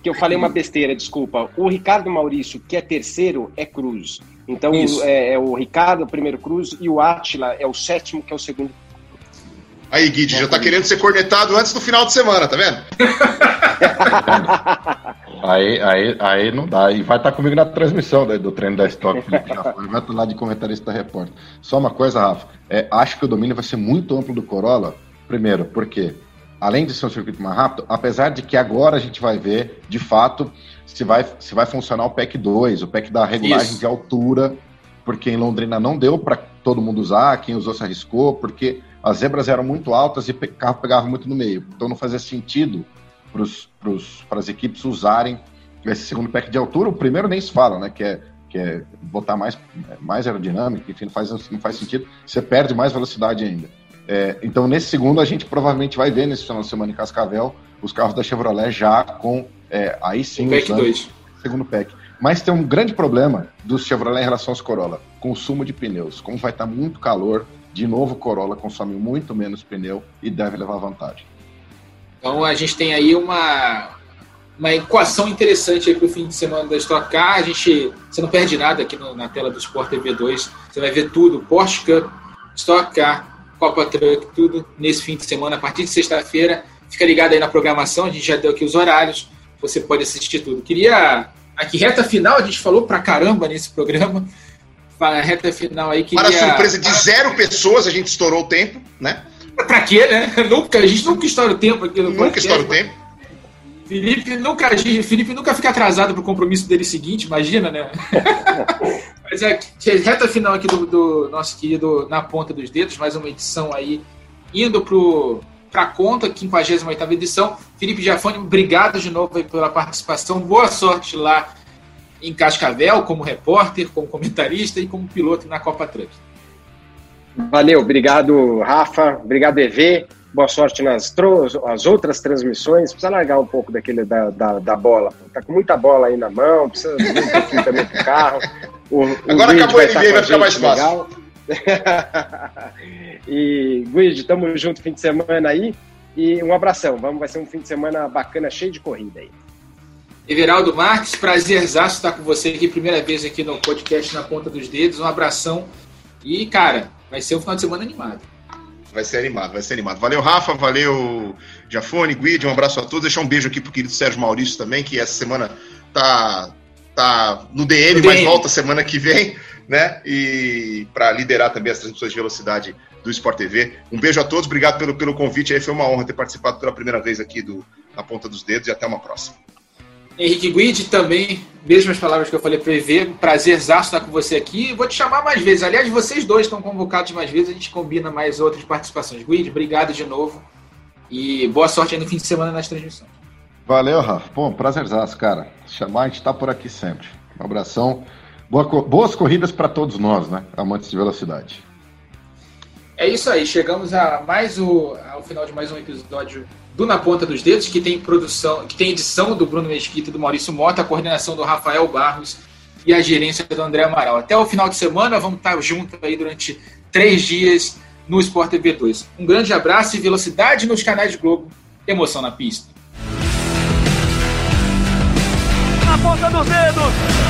que eu falei uma besteira, desculpa. O Ricardo Maurício, que é terceiro, é Cruz. Então é, é, o Ricardo, o primeiro Cruz, e o Atila é o sétimo, que é o segundo. Aí, Guide, já tá querendo ser cornetado antes do final de semana, tá vendo? [LAUGHS] Aí, aí, aí não dá. E vai estar tá comigo na transmissão do treino da Stock. Vai estar lá de comentarista da repórter. Só uma coisa, Rafa. É, acho que o domínio vai ser muito amplo do Corolla. Primeiro, porque além de ser um circuito mais rápido, apesar de que agora a gente vai ver, de fato, se vai, se vai funcionar o PEC 2, o PEC da regulagem Isso. de altura, porque em Londrina não deu para todo mundo usar, quem usou se arriscou, porque as zebras eram muito altas e o carro pegava muito no meio. Então não fazia sentido para as equipes usarem esse segundo pack de altura. O primeiro nem se fala, né? Que é, que é botar mais, mais aerodinâmica, enfim, não faz, não faz sentido. Você perde mais velocidade ainda. É, então, nesse segundo, a gente provavelmente vai ver nesse final de semana em Cascavel os carros da Chevrolet já com é, aí sim o pack 2. segundo pack. Mas tem um grande problema do Chevrolet em relação aos Corolla: consumo de pneus. Como vai estar muito calor, de novo, Corolla consome muito menos pneu e deve levar vantagem. Então a gente tem aí uma, uma equação interessante para o fim de semana da Stock Car. A gente, você não perde nada aqui no, na tela do Sport TV 2. Você vai ver tudo: Porsche Cup, Stock Car, Copa Truck, tudo nesse fim de semana, a partir de sexta-feira. Fica ligado aí na programação, a gente já deu aqui os horários, você pode assistir tudo. Queria, aqui, reta final, a gente falou pra caramba nesse programa. Reta final aí, queria... Para surpresa de zero pessoas, a gente estourou o tempo, né? Pra quê, né? [LAUGHS] Nunca, a gente nunca estoura o tempo aqui no Nunca estoura o tempo. Felipe nunca, Felipe nunca fica atrasado pro compromisso dele seguinte, imagina, né? [LAUGHS] Mas é, reta final aqui do, do, nosso querido Na Ponta dos Dedos, mais uma edição aí, indo pro, pra conta, 58 edição. Felipe Giafone, obrigado de novo pela participação, boa sorte lá em Cascavel, como repórter, como comentarista e como piloto na Copa Truck. Valeu, obrigado, Rafa. Obrigado, EV. Boa sorte nas as outras transmissões. Precisa largar um pouco daquele da, da, da, bola. Tá com muita bola aí na mão, precisa vir um pouquinho também pro carro. O, Agora acabou o NBA, vai ficar mais fácil. [LAUGHS] e, Guide, tamo junto fim de semana aí. E um abração. Vamos, vai ser um fim de semana bacana, cheio de corrida aí. Everaldo Marques, prazerzaço estar com você aqui, primeira vez aqui no podcast Na Ponta dos Dedos. Um abração. E, cara, vai ser um final de semana animado. Vai ser animado, vai ser animado. Valeu, Rafa, valeu, Jafone, Guide, um abraço a todos. Deixar um beijo aqui pro querido Sérgio Maurício também, que essa semana tá, tá no DM, no mas DM. volta semana que vem, né? E para liderar também as transmissões de velocidade do Sport TV. Um beijo a todos, obrigado pelo, pelo convite. Aí foi uma honra ter participado pela primeira vez aqui do Na Ponta dos Dedos e até uma próxima. Henrique Guide também, mesmas palavras que eu falei para EV, prazer estar com você aqui. Vou te chamar mais vezes. Aliás, vocês dois estão convocados mais vezes, a gente combina mais outras participações. Guide, obrigado de novo e boa sorte aí no fim de semana nas transmissões. Valeu, Rafa. Bom, prazerzaço, cara. Chamar, a gente está por aqui sempre. Um abração. Boa, boas corridas para todos nós, né? Amantes de velocidade. É isso aí, chegamos a mais o, ao final de mais um episódio do Na Ponta dos Dedos, que tem produção, que tem edição do Bruno Mesquita e do Maurício Mota, a coordenação do Rafael Barros e a gerência do André Amaral. Até o final de semana, vamos estar juntos aí durante três dias no Sport TV 2. Um grande abraço e velocidade nos canais Globo. Emoção na pista. Na ponta dos dedos!